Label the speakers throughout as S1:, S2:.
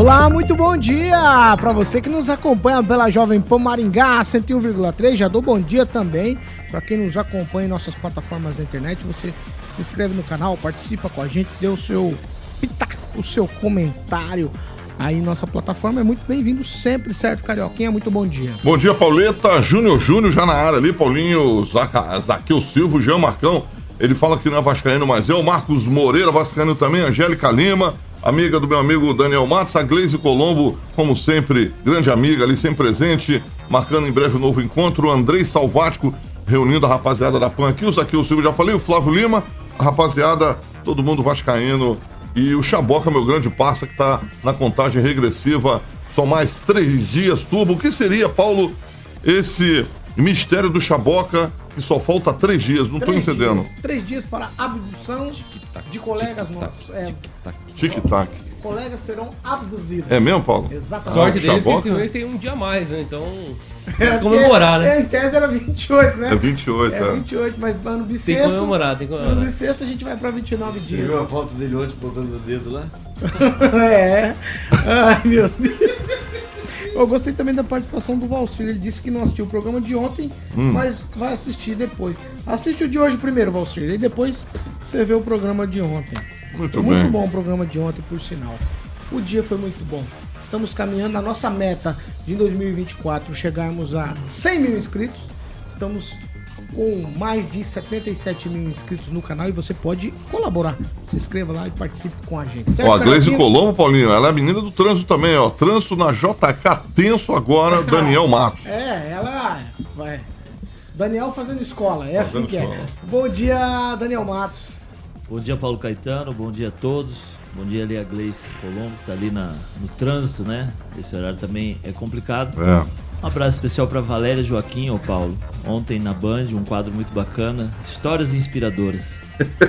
S1: Olá, muito bom dia para você que nos acompanha pela Jovem Pan Maringá 101,3. Já dou bom dia também para quem nos acompanha em nossas plataformas da internet. Você se inscreve no canal, participa com a gente, dê o seu pitaco, o seu comentário aí nossa plataforma. É muito bem-vindo sempre, certo, Carioquinha? Muito bom dia.
S2: Bom dia, Pauleta. Júnior Júnior já na área ali. Paulinho, Zaca, Zaqueu Silva, Jean Marcão. Ele fala que não é Vascaíno, mas é o Marcos Moreira, Vascaíno também, Angélica Lima amiga do meu amigo Daniel Matos, a Gleise Colombo, como sempre, grande amiga ali, sempre presente, marcando em breve um novo encontro, o Andrei Salvático, reunindo a rapaziada da PAN aqui, o Zaqueu Silva, já falei, o Flávio Lima, a rapaziada, todo mundo vascaíno, e o Chaboca, meu grande parça, que está na contagem regressiva, só mais três dias, turbo, o que seria, Paulo, esse mistério do Chaboca, que só falta três dias, não estou entendendo.
S1: Dias, três dias para abdução de colegas nossos. É,
S2: Tic-tac.
S1: Colegas serão abduzidos.
S2: É mesmo, Paulo?
S1: Exatamente.
S3: Sorte deles que esse mês tem um dia a mais, né? Então. É, comemorar, né?
S1: É, em tese era 28, né?
S2: É 28,
S1: é.
S2: É
S1: 28, mas ano bissexto...
S3: Tem que comemorar, tem que comemorar.
S1: Ano bissexto a gente vai pra 29
S4: Você
S1: dias.
S4: viu a foto dele ontem botando o dedo lá?
S1: é. Ai, meu Deus. Eu gostei também da participação do Valcir. Ele disse que não assistiu o programa de ontem, hum. mas vai assistir depois. Assiste o de hoje primeiro, Valcir, e depois você vê o programa de ontem.
S2: Muito
S1: foi
S2: bem.
S1: Muito bom o programa de ontem, por sinal. O dia foi muito bom. Estamos caminhando na nossa meta de 2024 chegarmos a 100 mil inscritos. Estamos com mais de 77 mil inscritos no canal e você pode colaborar. Se inscreva lá e participe com a gente.
S2: Certo, ó, a Gleise Colombo, Paulinho, ela é a menina do trânsito também, ó. Trânsito na JK tenso agora, Daniel Matos.
S1: É, ela vai. Daniel fazendo escola, é fazendo assim que escola. é. Bom dia, Daniel Matos.
S5: Bom dia, Paulo Caetano, bom dia a todos. Bom dia ali a Gleice Colombo, que tá ali na, no trânsito, né? Esse horário também é complicado.
S2: É.
S5: Um abraço especial para Valéria Joaquim, ou Paulo. Ontem na Band, um quadro muito bacana. Histórias inspiradoras.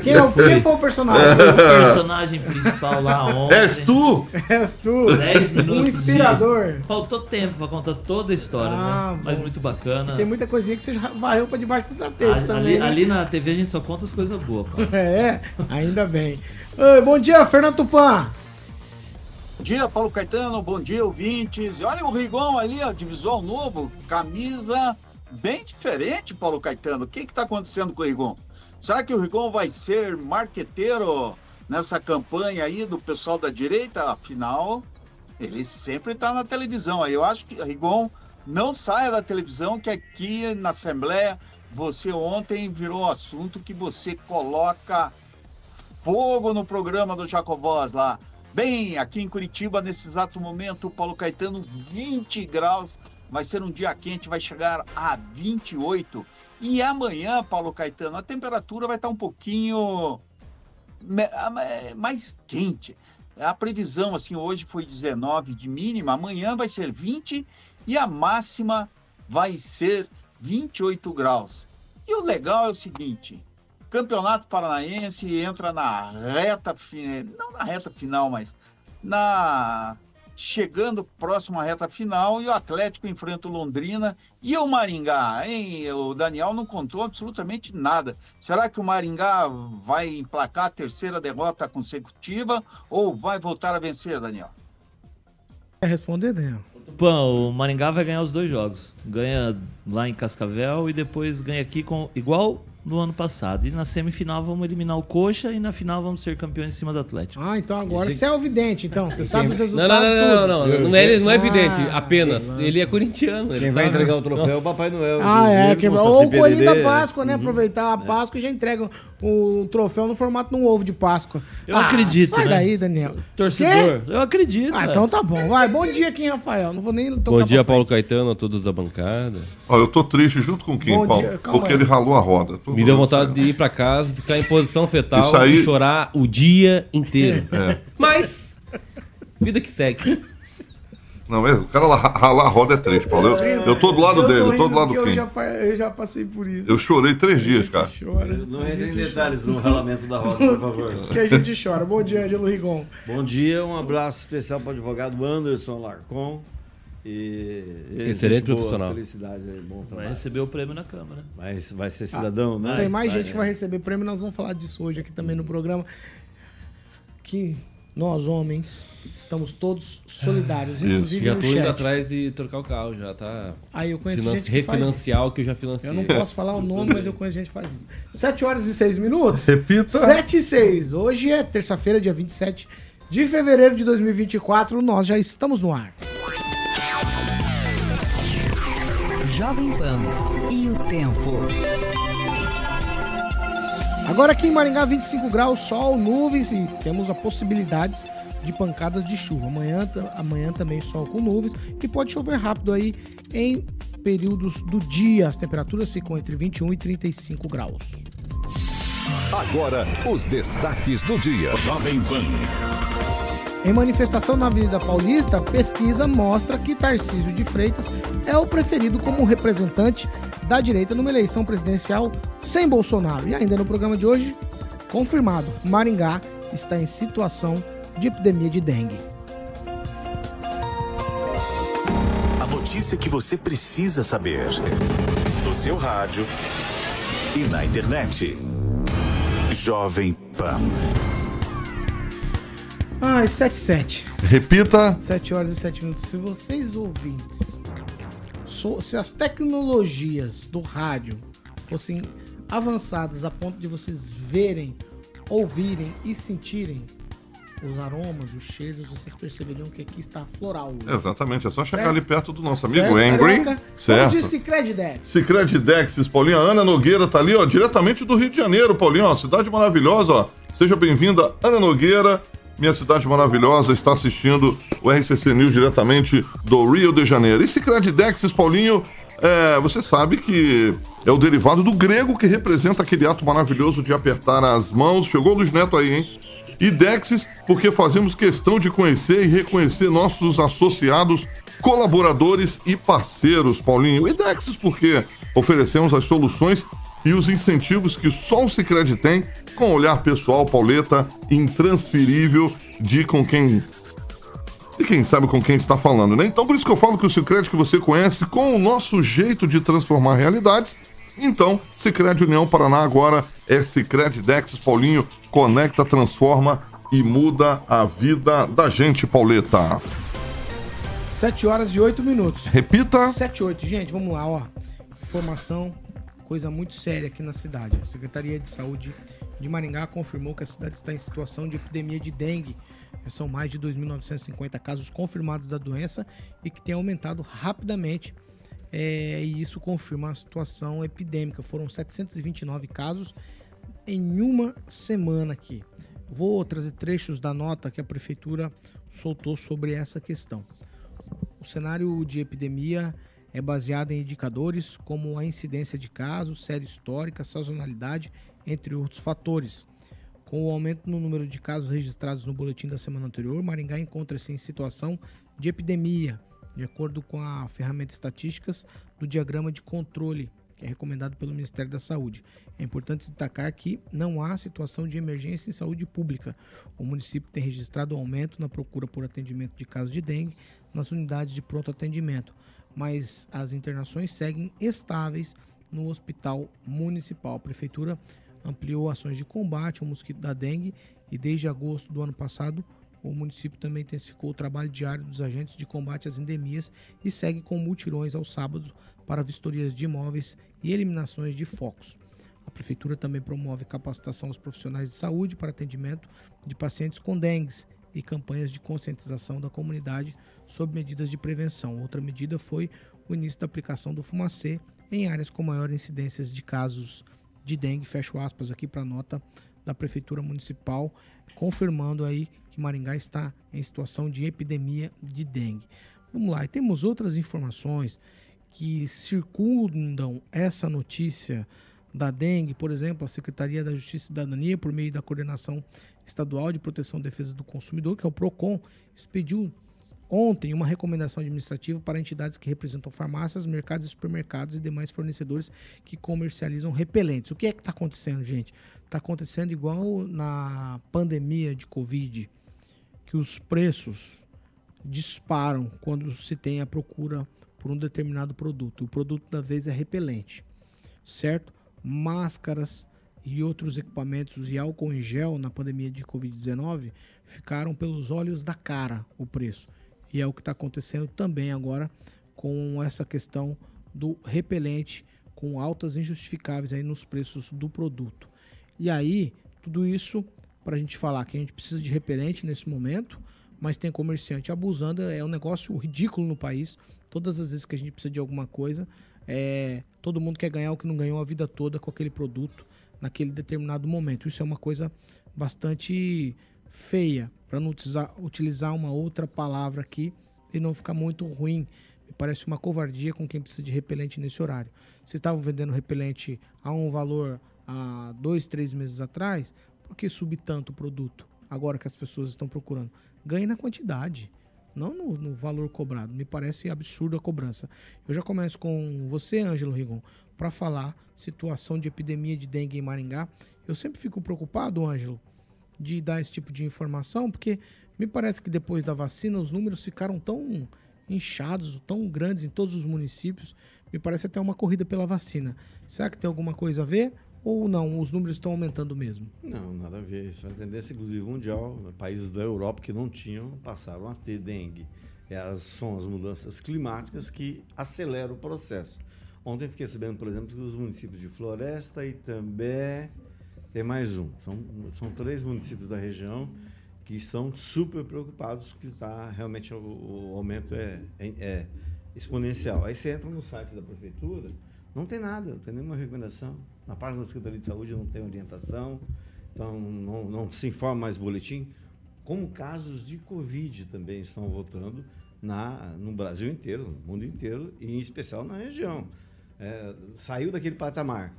S1: Quem, é, quem foi o personagem?
S5: O personagem principal lá ontem.
S2: És tu?
S1: És tu.
S5: 10 minutos.
S1: Um inspirador.
S5: De... Faltou tempo pra contar toda a história, ah, né? Mas muito bacana.
S1: E tem muita coisinha que você já varreu pra debaixo do tapete
S5: ali,
S1: também.
S5: Ali,
S1: né?
S5: ali, na TV a gente só conta as coisas boas, Paulo.
S1: É, ainda bem. Oi, bom dia, Fernando Tupan.
S6: Bom dia, Paulo Caetano. Bom dia, ouvintes. E olha o Rigon ali, ó, de visual novo, camisa bem diferente, Paulo Caetano. O que está acontecendo com o Rigon? Será que o Rigon vai ser marqueteiro nessa campanha aí do pessoal da direita? Afinal, ele sempre está na televisão. Eu acho que Rigon não saia da televisão, que aqui na Assembleia você ontem virou assunto que você coloca fogo no programa do Jacobós lá. Bem, aqui em Curitiba, nesse exato momento, Paulo Caetano, 20 graus. Vai ser um dia quente, vai chegar a 28. E amanhã, Paulo Caetano, a temperatura vai estar um pouquinho mais quente. A previsão, assim, hoje foi 19 de mínima, amanhã vai ser 20 e a máxima vai ser 28 graus. E o legal é o seguinte: Campeonato Paranaense entra na reta final, não na reta final, mas na chegando próximo à reta final e o Atlético enfrenta o Londrina e o Maringá, hein? O Daniel não contou absolutamente nada. Será que o Maringá vai emplacar a terceira derrota consecutiva ou vai voltar a vencer, Daniel?
S1: Quer responder, Daniel?
S5: Pão, o Maringá vai ganhar os dois jogos. Ganha lá em Cascavel e depois ganha aqui com igual no ano passado. E na semifinal vamos eliminar o Coxa e na final vamos ser campeões em cima do Atlético.
S1: Ah, então agora Esse... você é o vidente, então. Você sabe os
S3: Não,
S1: resultados.
S3: não, não, não, não, não. Não é, não é
S1: Ah,
S3: evidente, apenas. Ele é corintiano.
S4: Quem
S3: ele
S4: vai entregar o troféu é o. Papai Noel.
S1: Ah, é.
S4: inclusive,
S1: Que...
S4: com
S1: Ou o coelhinho da. Páscoa, né? Aproveitar a Páscoa e já entrega o troféu no formato de um ovo de Páscoa.
S5: Eu
S1: Ah,
S5: acredito,
S1: Sai
S5: né?
S1: daí, Daniel.
S5: Torcedor, eu acredito.
S1: Ah,
S5: é.
S1: então tá bom. Vai, bom dia aqui, Rafael. Não vou nem tocar
S3: Bom dia, Paulo Caetano, a todos da bancada.
S2: Ó, eu tô triste junto com quem, Paulo? Porque ele ralou a roda.
S3: Me deu vontade de ir pra casa, ficar em posição fetal
S2: Isso aí-
S3: e chorar o dia inteiro.
S2: É.
S3: Mas, vida que segue.
S2: Não, é, o cara lá, ralar a roda é três, Paulo. Eu, eu tô do lado dele, eu tô do lado do
S1: eu
S2: Kim.
S1: já, eu já passei por isso.
S2: Eu chorei três dias, cara.
S1: Chora.
S4: Não
S1: A
S4: entre em detalhes no ralamento da roda, por favor.
S1: chora. Que a gente chora. Bom dia, Angelo Rigon.
S4: Bom dia, um abraço especial para o advogado Anderson Larcon. E ele,
S3: Excelente
S4: boa,
S3: profissional.
S4: Felicidade, aí, bom
S5: Vai
S4: trabalho.
S5: receber o prêmio na Câmara.
S4: Vai, vai ser cidadão, né?
S1: Tem mais
S4: Vai,
S1: gente que vai receber prêmio, nós vamos falar disso hoje aqui também no programa. Que nós, homens, estamos todos solidários,
S2: Isso.
S1: inclusive
S3: Já tô indo atrás de trocar o carro, já tá.
S1: Aí eu conheço
S3: Finan
S1: gente que faz isso.
S3: refinanciar o que eu já financiei.
S1: Eu não posso falar o nome, mas eu conheço gente que faz isso. 7 horas e 6 minutos.
S2: Repita.
S1: 7 e 6. Hoje é terça-feira, dia 27 de fevereiro de 2024. Nós já estamos no ar.
S7: Jovem Pan e o tempo.
S1: Agora aqui em Maringá, 25 graus, sol, nuvens e temos a possibilidades de pancadas de chuva. Amanhã, amanhã também sol com nuvens e pode chover rápido aí em períodos do dia. As temperaturas ficam entre 21 e 35 graus.
S8: Agora, os destaques do dia.
S9: Jovem Pan.
S1: Em manifestação na Avenida Paulista, pesquisa mostra que Tarcísio de Freitas é o preferido como representante da direita numa eleição presidencial sem Bolsonaro. E ainda no programa de hoje, confirmado, Maringá está em situação de epidemia de dengue.
S10: A notícia que você precisa saber. No seu rádio e na internet. Jovem Pan.
S1: Ai, 77.
S2: Repita.
S1: 7 horas e 7 minutos. Se vocês ouvintes, se as tecnologias do rádio fossem avançadas a ponto de vocês verem, ouvirem e sentirem os aromas, os cheiros, vocês perceberiam que aqui está floral. hoje.
S2: Exatamente, é só chegar
S1: Certo.
S2: ali perto do nosso amigo
S1: Certo,
S2: Angry. Certo.
S1: Vamos de Cicred Dex.
S2: Cicred Dexis, Paulinho. A Ana Nogueira tá ali, ó, diretamente do Rio de Janeiro, Paulinho, ó, cidade maravilhosa, ó. Seja bem-vinda, Ana Nogueira. Minha cidade maravilhosa está assistindo o RCC News diretamente do Rio de Janeiro. E Cicred Dexis, Paulinho, é, você sabe que é o derivado do grego que representa aquele ato maravilhoso de apertar as mãos. Chegou o Luiz Neto aí, hein? E Dexis, porque fazemos questão de conhecer e reconhecer nossos associados, colaboradores e parceiros, Paulinho. E Dexis, porque oferecemos as soluções e os incentivos que só o Cicred tem, com olhar pessoal, Pauleta, intransferível de com quem e quem sabe com quem está falando, né? Então por isso que eu falo que o Cicred que você conhece com o nosso jeito de transformar realidades. Então, Cicred União Paraná agora é Cicred Dexis Paulinho, conecta, transforma e muda a vida da gente, Pauleta.
S1: 7 horas e 8 minutos.
S2: Repita.
S1: 7 e 8. Gente, vamos lá, ó. Informação, coisa muito séria aqui na cidade. A Secretaria de Saúde de Maringá confirmou que a cidade está em situação de epidemia de dengue. São mais de 2.950 casos confirmados da doença e que tem aumentado rapidamente. É, e isso confirma a situação epidêmica. Foram 729 casos em uma semana aqui. Vou trazer trechos da nota que a prefeitura soltou sobre essa questão. O cenário de epidemia é baseado em indicadores como a incidência de casos, série histórica, sazonalidade, entre outros fatores. Com o aumento no número de casos registrados no boletim da semana anterior, Maringá encontra-se em situação de epidemia, de acordo com a ferramenta estatísticas do diagrama de controle, que é recomendado pelo Ministério da Saúde. É importante destacar que não há situação de emergência em saúde pública. O município tem registrado aumento na procura por atendimento de casos de dengue nas unidades de pronto atendimento, mas as internações seguem estáveis no hospital municipal. A prefeitura ampliou ações de combate ao mosquito da dengue e desde agosto do ano passado o município também intensificou o trabalho diário dos agentes de combate às endemias e segue com mutirões aos sábados para vistorias de imóveis e eliminações de focos. A prefeitura também promove capacitação aos profissionais de saúde para atendimento de pacientes com dengue e campanhas de conscientização da comunidade sobre medidas de prevenção. Outra medida foi o início da aplicação do fumacê em áreas com maior incidência de casos de dengue. Fecho aspas aqui para a nota da Prefeitura Municipal, confirmando aí que Maringá está em situação de epidemia de dengue. Vamos lá, e temos outras informações que circundam essa notícia da dengue, por exemplo, a Secretaria da Justiça e Cidadania, por meio da Coordenação Estadual de Proteção e Defesa do Consumidor, que é o PROCON, expediu ontem uma recomendação administrativa para entidades que representam farmácias, mercados, supermercados e demais fornecedores que comercializam repelentes. O que é que está acontecendo, gente? Está acontecendo igual na pandemia de Covid, que os preços disparam quando se tem a procura por um determinado produto. O produto da vez é repelente, certo? Máscaras e outros equipamentos e álcool em gel na pandemia de Covid-19 ficaram pelos olhos da cara o preço. E é o que está acontecendo também agora com essa questão do repelente com altas injustificáveis aí nos preços do produto. E aí, tudo isso para a gente falar que a gente precisa de repelente nesse momento, mas tem comerciante abusando, é um negócio ridículo no país. Todas as vezes que a gente precisa de alguma coisa, é, todo mundo quer ganhar o que não ganhou a vida toda com aquele produto naquele determinado momento. Isso é uma coisa bastante feia, para não utilizar, utilizar uma outra palavra aqui e não ficar muito ruim. Me parece uma covardia com quem precisa de repelente nesse horário. Vocês estavam vendendo repelente a um valor há dois, três meses atrás, por que subir tanto o produto agora que as pessoas estão procurando? Ganhe na quantidade, não no, no valor cobrado. Me parece absurdo a cobrança. Eu já começo com você, Ângelo Rigon, para falar situação de epidemia de dengue em Maringá. Eu sempre fico preocupado, Ângelo, de dar esse tipo de informação, porque me parece que depois da vacina os números ficaram tão inchados, tão grandes em todos os municípios. Me parece até uma corrida pela vacina. Será que tem alguma coisa a ver? Ou não, os números estão aumentando mesmo?
S4: Não, nada a ver. Isso é uma tendência, inclusive, mundial. Países da Europa que não tinham passaram a ter dengue. É, são as mudanças climáticas que aceleram o processo. Ontem fiquei sabendo, por exemplo, que os municípios de Floresta, Itambé, tem mais um. São, são três municípios da região que estão super preocupados que está realmente o, o aumento é, é, é, exponencial. Aí você entra no site da prefeitura, não tem nada, não tem nenhuma recomendação. Na página da Secretaria de Saúde não tem orientação, então não, não se informa mais boletim. Como casos de Covid também estão voltando na, no Brasil inteiro, no mundo inteiro, e em especial na região. É, saiu daquele patamar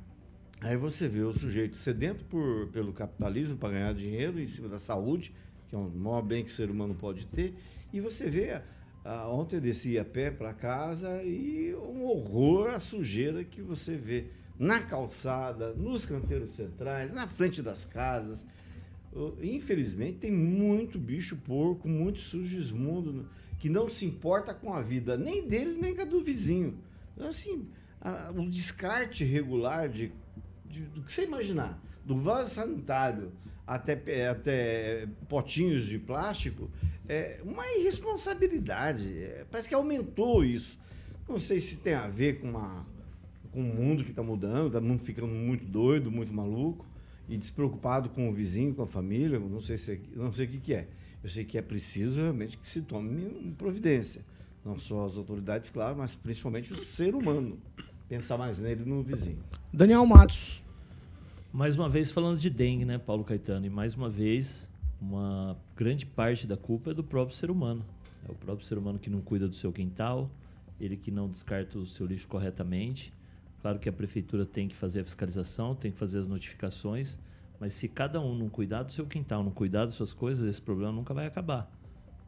S4: Aí você vê o sujeito sedento por, pelo capitalismo para ganhar dinheiro em cima da saúde, que é o maior bem que o ser humano pode ter, e você vê. Ah, ontem eu desci a pé para casa e um horror a sujeira que você vê na calçada, nos canteiros centrais, na frente das casas. Infelizmente, tem muito bicho porco, muito sujo esmundo, que não se importa com a vida nem dele nem a do vizinho. Então, assim, a, o descarte regular de de, do que você imaginar, do vaso sanitário até, até potinhos de plástico, é uma irresponsabilidade. É, parece que aumentou isso. Não sei se tem a ver com, uma, com o mundo que está mudando, está mundo ficando muito doido, muito maluco e despreocupado com o vizinho, com a família. Não sei se é, não sei o que, que é. Eu sei que é preciso realmente que se tome providência. Não só as autoridades, claro, mas principalmente o ser humano. Pensar mais nele no vizinho.
S1: Daniel Matos.
S5: Mais uma vez falando de dengue, né, Paulo Caetano? E mais uma vez, uma grande parte da culpa é do próprio ser humano. É o próprio ser humano que não cuida do seu quintal, ele que não descarta o seu lixo corretamente. Claro que a prefeitura tem que fazer a fiscalização, tem que fazer as notificações, mas se cada um não cuidar do seu quintal, não cuidar das suas coisas, esse problema nunca vai acabar.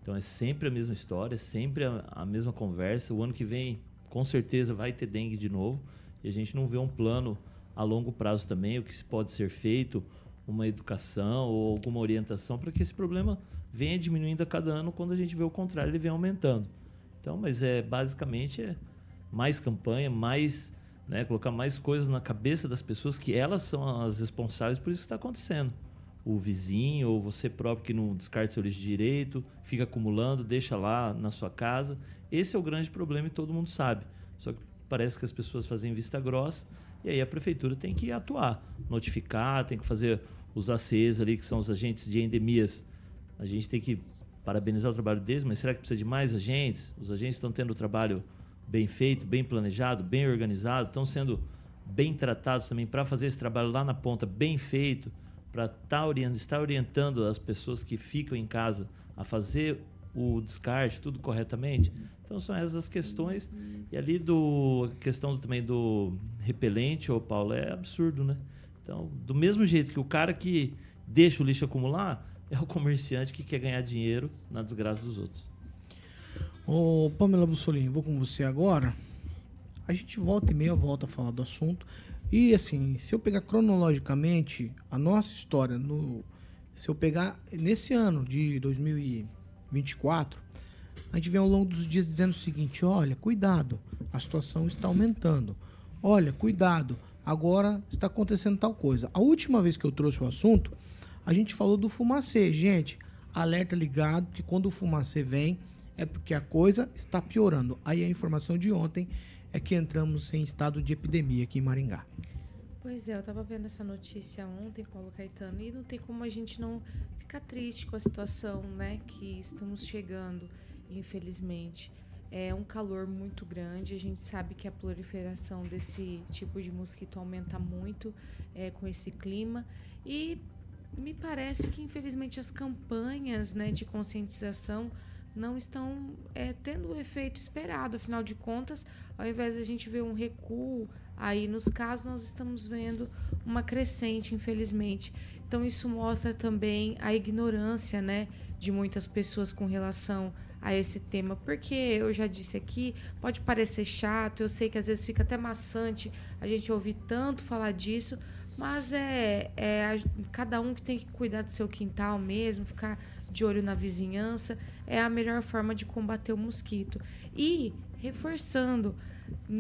S5: Então é sempre a mesma história, é sempre a, a mesma conversa. O ano que vem, com certeza, vai ter dengue de novo e a gente não vê um plano a longo prazo também, o que pode ser feito, uma educação ou alguma orientação para que esse problema venha diminuindo a cada ano, quando a gente vê o contrário, ele vem aumentando. Então, mas é basicamente é mais campanha, mais né, colocar mais coisas na cabeça das pessoas que elas são as responsáveis por isso que está acontecendo. O vizinho ou você próprio que não descarta seu lixo direito, fica acumulando, deixa lá na sua casa. Esse é o grande problema e todo mundo sabe. Só que parece que as pessoas fazem vista grossa e aí a prefeitura tem que atuar, notificar, tem que fazer os ACs ali, que são os agentes de endemias. A gente tem que parabenizar o trabalho deles, mas será que precisa de mais agentes? Os agentes estão tendo o trabalho bem feito, bem planejado, bem organizado, estão sendo bem tratados também para fazer esse trabalho lá na ponta bem feito, para tá estar orientando as pessoas que ficam em casa a fazer o descarte, tudo corretamente? Então são essas questões. E ali do a questão também do repelente, ô Paulo, é absurdo, né? Então, do mesmo jeito que o cara que deixa o lixo acumular é o comerciante que quer ganhar dinheiro na desgraça dos outros.
S1: Ô, Pamela Bussolini, vou com você agora. A gente volta e meia volta a falar do assunto. E assim, se eu pegar cronologicamente a nossa história, no, se eu pegar nesse ano de 2024, a gente vem ao longo dos dias dizendo o seguinte: olha, cuidado, a situação está aumentando. Olha, cuidado, agora está acontecendo tal coisa. A última vez que eu trouxe o assunto, a gente falou do fumacê. Gente, alerta ligado que quando o fumacê vem, é porque a coisa está piorando. Aí a informação de ontem é que entramos em estado de epidemia aqui em Maringá.
S11: Pois é, eu estava vendo essa notícia ontem, Paulo Caetano, e não tem como a gente não ficar triste com a situação, né, que estamos chegando, infelizmente. É um calor muito grande, a gente sabe que a proliferação desse tipo de mosquito aumenta muito é, com esse clima e me parece que infelizmente as campanhas, né, de conscientização não estão é, tendo o efeito esperado. Afinal de contas, ao invés de a gente ver um recuo aí nos casos, nós estamos vendo uma crescente, infelizmente. Então, isso mostra também a ignorância né, de muitas pessoas com relação a esse tema, porque eu já disse aqui, pode parecer chato, eu sei que às vezes fica até maçante a gente ouvir tanto falar disso, mas é, é cada um que tem que cuidar do seu quintal mesmo, ficar de olho na vizinhança, é a melhor forma de combater o mosquito. E, reforçando,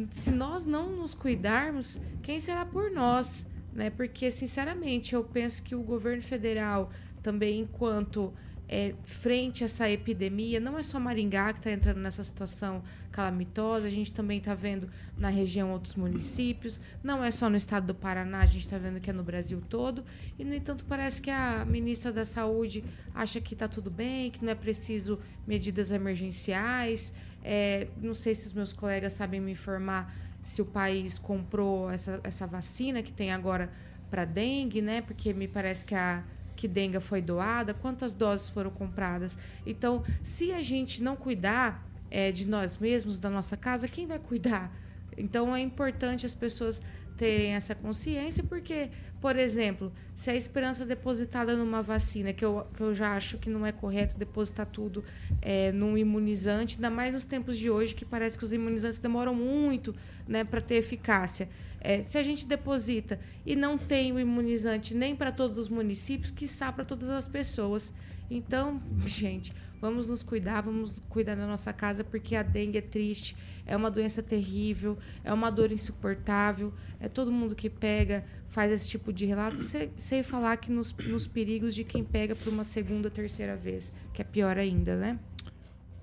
S11: se nós não nos cuidarmos, quem será por nós? Né? Porque, sinceramente, eu penso que o governo federal, também enquanto é, frente a essa epidemia, não é só Maringá que está entrando nessa situação calamitosa, a gente também está vendo na região outros municípios, não é só no estado do Paraná, a gente está vendo que é no Brasil todo, e no entanto parece que a ministra da Saúde acha que está tudo bem, que não é preciso medidas emergenciais. É, não sei se os meus colegas sabem me informar se o país comprou essa, essa vacina que tem agora para dengue, né? Porque me parece que a que dengue foi doada, quantas doses foram compradas. Então, se a gente não cuidar é, de nós mesmos, da nossa casa, quem vai cuidar? Então, é importante as pessoas terem essa consciência, porque, por exemplo, se a esperança depositada numa vacina, que eu, que eu já acho que não é correto depositar tudo é, num imunizante, ainda mais nos tempos de hoje, que parece que os imunizantes demoram muito né, para ter eficácia. É, se a gente deposita e não tem o imunizante nem para todos os municípios, que para todas as pessoas. Então, gente, vamos nos cuidar, vamos cuidar da nossa casa, porque a dengue é triste, é uma doença terrível, é uma dor insuportável. É todo mundo que pega, faz esse tipo de relato, sem, falar que nos, nos perigos de quem pega por uma segunda, terceira vez, que é pior ainda, né?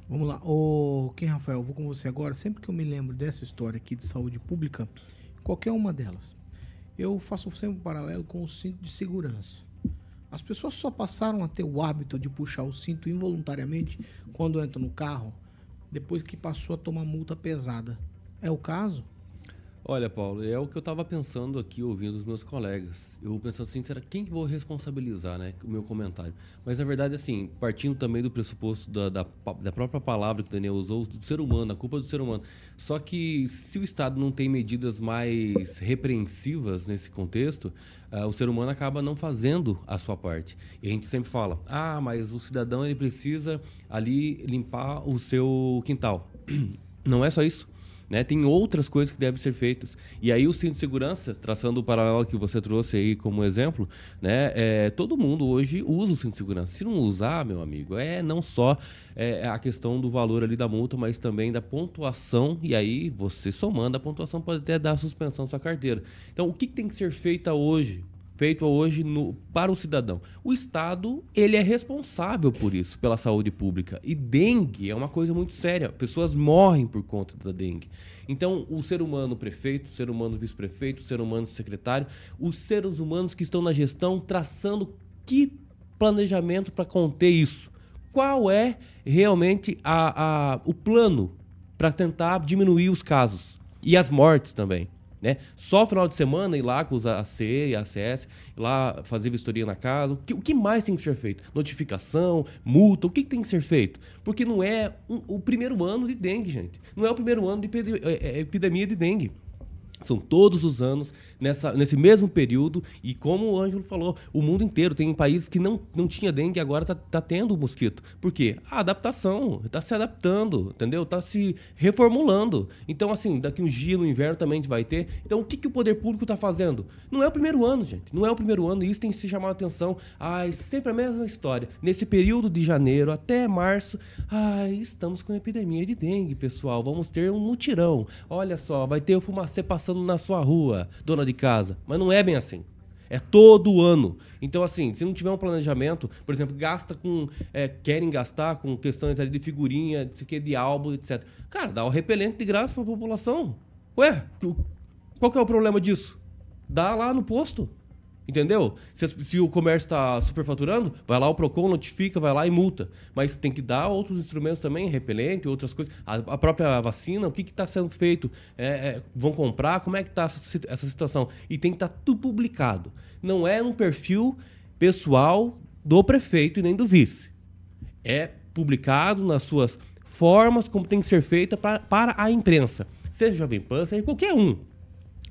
S1: Vamos lá. Ô, quem, Rafael, vou com você agora. Sempre que eu me lembro dessa história aqui de saúde pública, qualquer uma delas. Eu faço sempre um paralelo com o cinto de segurança. As pessoas só passaram a ter o hábito de puxar o cinto involuntariamente quando entram no carro, depois que passou a tomar multa pesada. É o caso?
S3: Olha, Paulo, é o que eu estava pensando aqui, ouvindo os meus colegas. Eu pensando assim, será quem que vou responsabilizar, né? O meu comentário. Mas na verdade, assim, partindo também do pressuposto da, da, da, própria palavra que o Daniel usou, do ser humano, a culpa do ser humano. Só que se o Estado não tem medidas mais repreensivas nesse contexto, uh, o ser humano acaba não fazendo a sua parte. E a gente sempre fala, ah, mas o cidadão ele precisa ali limpar o seu quintal. Não é só isso. Né? Tem outras coisas que devem ser feitas. E aí o cinto de segurança, traçando o paralelo que você trouxe aí como exemplo, né? É, todo mundo hoje usa o cinto de segurança. Se não usar, meu amigo, é não só é, a questão do valor ali da multa, mas também da pontuação. E aí você somando a pontuação pode até dar suspensão à sua carteira. Então o que, que tem que ser feito hoje feito hoje no, para o cidadão. O Estado ele é responsável por isso, pela saúde pública. E dengue é uma coisa muito séria. Pessoas morrem por conta da dengue. Então, o ser humano prefeito, o ser humano vice-prefeito, o ser humano secretário, os seres humanos que estão na gestão traçando que planejamento para conter isso. Qual é realmente a, a, o plano para tentar diminuir os casos e as mortes também? Né? Só final de semana ir lá com os AC e ACS, ir lá fazer vistoria na casa. O que, o que mais tem que ser feito? Notificação, multa, o que, que tem que ser feito? Porque não é um- o primeiro ano de dengue, gente. Não é o primeiro ano de é- é epidemia de dengue. São todos os anos, nessa, nesse mesmo período, e como o Ângelo falou, o mundo inteiro tem países que não, não tinha dengue e agora tá, tá tendo o mosquito. Por quê? A adaptação, tá se adaptando, entendeu? Tá se reformulando. Então, assim, daqui uns dias no inverno também a gente vai ter. Então, o que, que o poder público tá fazendo? Não é o primeiro ano, gente. Não é o primeiro ano, e isso tem que se chamar a atenção. Ai, sempre a mesma história. Nesse período de janeiro até março, ai, estamos com epidemia de dengue, pessoal. Vamos ter um mutirão. Olha só, vai ter o fumacê passando na sua rua, dona de casa. Mas não é bem assim. É todo ano. Então, assim, se não tiver um planejamento, por exemplo, gasta com. é, querem gastar com questões ali de figurinha, de, quê, de álbum, etc. Cara, dá o repelente de graça pra população. Ué, que- qual que é o problema disso? Dá lá no posto. Entendeu? Se, se o comércio está superfaturando, vai lá o PROCON, notifica, vai lá e multa. Mas tem que dar outros instrumentos também, repelente, outras coisas. A, a própria vacina, o que está sendo feito? É, é, vão comprar? Como é que está essa, essa situação? E tem que estar tudo publicado. Não é no perfil pessoal do prefeito e nem do vice. É publicado nas suas formas, como tem que ser feita para a imprensa. Seja Jovem Pan, seja qualquer um.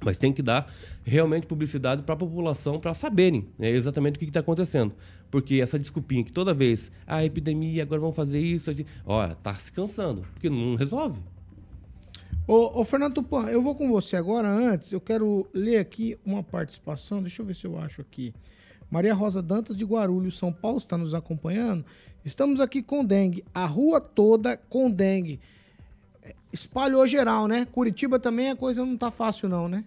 S3: Mas tem que dar realmente publicidade para a população para saberem né, exatamente o que está acontecendo. Porque essa desculpinha que toda vez, a epidemia, agora vamos fazer isso, aqui", olha, tá se cansando, porque não resolve.
S1: Ô, ô, Fernando Tupan, eu vou com você agora. Antes, eu quero ler aqui uma participação. Deixa eu ver se eu acho aqui. Maria Rosa Dantas de Guarulhos, São Paulo, está nos acompanhando. Estamos aqui com dengue. A rua toda com dengue. Espalhou geral, né? Curitiba também a coisa não tá fácil, não, né?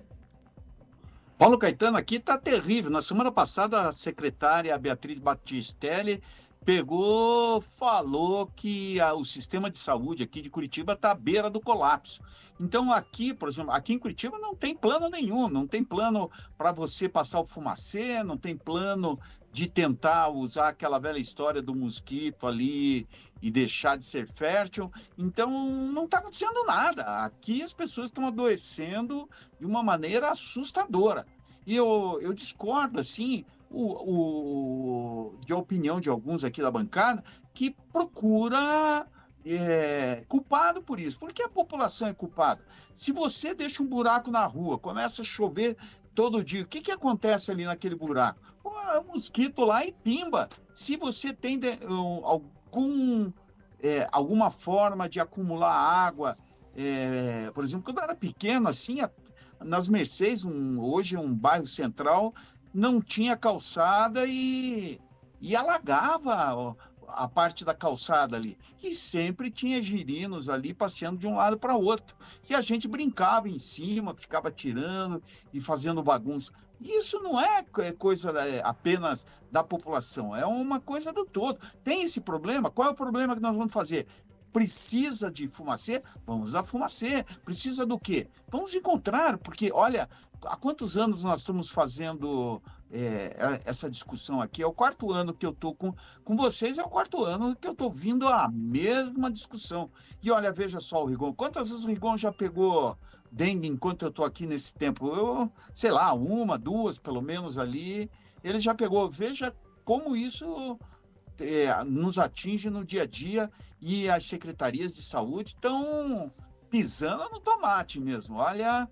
S6: Paulo Caetano aqui tá terrível. Na semana passada, a secretária Beatriz Batistelli pegou, falou que a- o sistema de saúde aqui de Curitiba está à beira do colapso. Então, aqui, por exemplo, aqui em Curitiba não tem plano nenhum, não tem plano para você passar o fumacê, não tem plano de tentar usar aquela velha história do mosquito ali e deixar de ser fértil. Então, não está acontecendo nada. Aqui as pessoas estão adoecendo de uma maneira assustadora. E eu, eu discordo, assim, o, o, de opinião de alguns aqui da bancada, que procura é, culpado por isso. Por que a população é culpada? Se você deixa um buraco na rua, começa a chover todo dia, o que, que acontece ali naquele buraco? É um mosquito lá e pimba. Se você tem de- um, algum, é, alguma forma de acumular água, é, por exemplo, quando eu era pequeno, assim, a- nas Mercedes, um, hoje um bairro central, não tinha calçada e, e alagava a parte da calçada ali. E sempre tinha girinos ali passeando de um lado para outro. E a gente brincava em cima, ficava tirando e fazendo bagunça. Isso não é é coisa é, apenas da população, é uma coisa do todo. Tem esse problema? Qual é o problema que nós vamos fazer? Precisa de fumacê? Vamos usar fumacê. Precisa do quê? Vamos encontrar, porque, olha, há quantos anos nós estamos fazendo é, a- essa discussão aqui? É o quarto ano que eu estou com, com vocês, é o quarto ano que eu estou vindo a mesma discussão. E olha, veja só o Rigon. Quantas vezes o Rigon já pegou dengue enquanto eu estou aqui nesse tempo? Eu, sei lá, uma, duas, pelo menos ali. Ele já pegou. Veja como isso é, nos atinge no dia a dia e as secretarias de saúde estão pisando no tomate mesmo. Olha,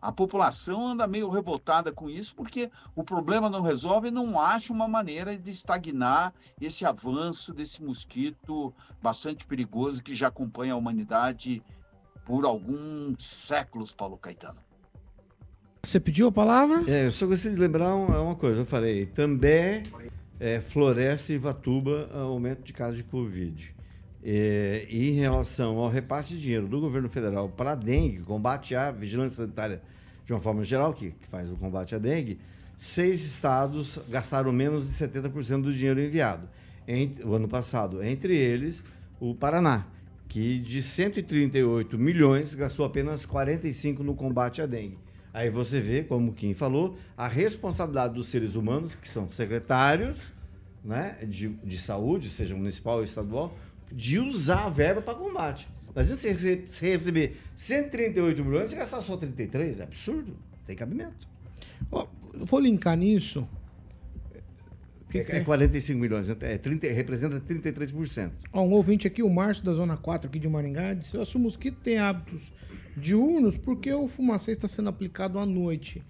S6: a população anda meio revoltada com isso porque o problema não resolve e não acha uma maneira de estagnar esse avanço desse mosquito bastante perigoso que já acompanha a humanidade por alguns séculos, Paulo Caetano.
S1: Você pediu a palavra?
S4: É, eu só gostaria de lembrar uma, coisa. Eu falei, També, é, Floresta e Vatuba, aumento de casos de Covid. É, e em relação ao repasse de dinheiro do governo federal para a dengue, combate à vigilância sanitária de uma forma geral, que, que faz o combate à dengue, seis estados gastaram menos de 70% do dinheiro enviado em, o ano passado. Entre eles, o Paraná, que de 138 milhões gastou apenas 45 no combate à dengue. Aí você vê, como quem falou, a responsabilidade dos seres humanos, que são secretários né, de, de saúde, seja municipal ou estadual, de usar a verba para combate. Não adianta você rece- você receber 138 milhões e gastar só 33, é absurdo. Tem cabimento.
S1: Eu vou linkar nisso. O que
S4: É,
S1: que você-
S4: é 45 milhões, é 30, representa 33%.
S1: Ó, um ouvinte aqui, o Márcio da Zona 4 aqui de Maringá, disse: se o mosquito tem hábitos diurnos, por que o fumacê está sendo aplicado à noite?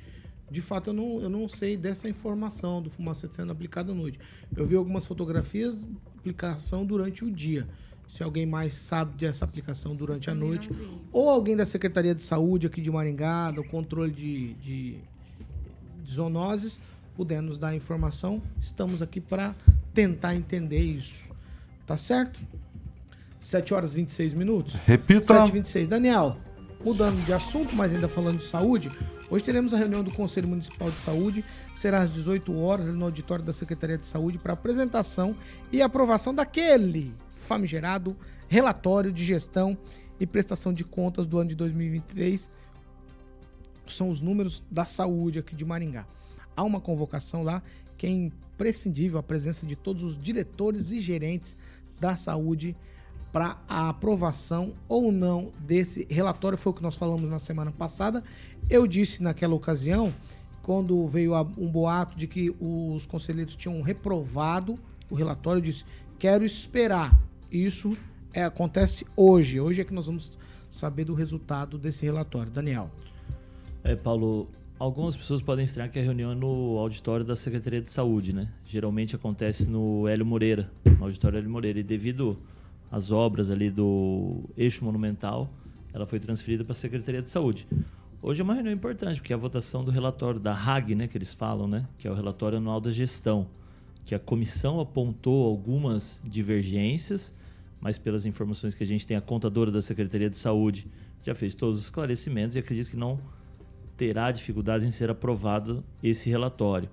S1: De fato, eu não, eu não sei dessa informação do fumacê sendo aplicado à noite. Eu vi algumas fotografias, aplicação durante o dia. Se alguém mais sabe dessa aplicação durante a noite, ou alguém da Secretaria de Saúde aqui de Maringá, do controle de, de, de zoonoses, puder nos dar informação, estamos aqui para tentar entender isso. Tá certo? 7 horas e 26 minutos.
S2: Repita.
S1: 7 e 26 Daniel, mudando de assunto, mas ainda falando de saúde, hoje teremos a reunião do Conselho Municipal de Saúde, será às 18 horas, no auditório da Secretaria de Saúde, para apresentação e aprovação daquele famigerado relatório de gestão e prestação de contas do ano de 2023. São os números da saúde aqui de Maringá. Há uma convocação lá que é imprescindível a presença de todos os diretores e gerentes da saúde para a aprovação ou não desse relatório. Foi o que nós falamos na semana passada. Eu disse naquela ocasião, quando veio um boato de que os conselheiros tinham reprovado o relatório, eu disse: quero esperar. Isso é, acontece hoje. Hoje é que nós vamos saber do resultado desse relatório. Daniel.
S5: É, Paulo, algumas pessoas podem estranhar que a reunião é no auditório da Secretaria de Saúde, né? Geralmente acontece no Hélio Moreira, no auditório Hélio Moreira. E devido às obras ali do eixo monumental, ela foi transferida para a Secretaria de Saúde. Hoje é uma reunião importante, porque é a votação do relatório da RAG, né, que eles falam, né? Que é o relatório anual da gestão. Que a comissão apontou algumas divergências, mas pelas informações que a gente tem, a contadora da Secretaria de Saúde já fez todos os esclarecimentos e acredito que não terá dificuldade em ser aprovado esse relatório.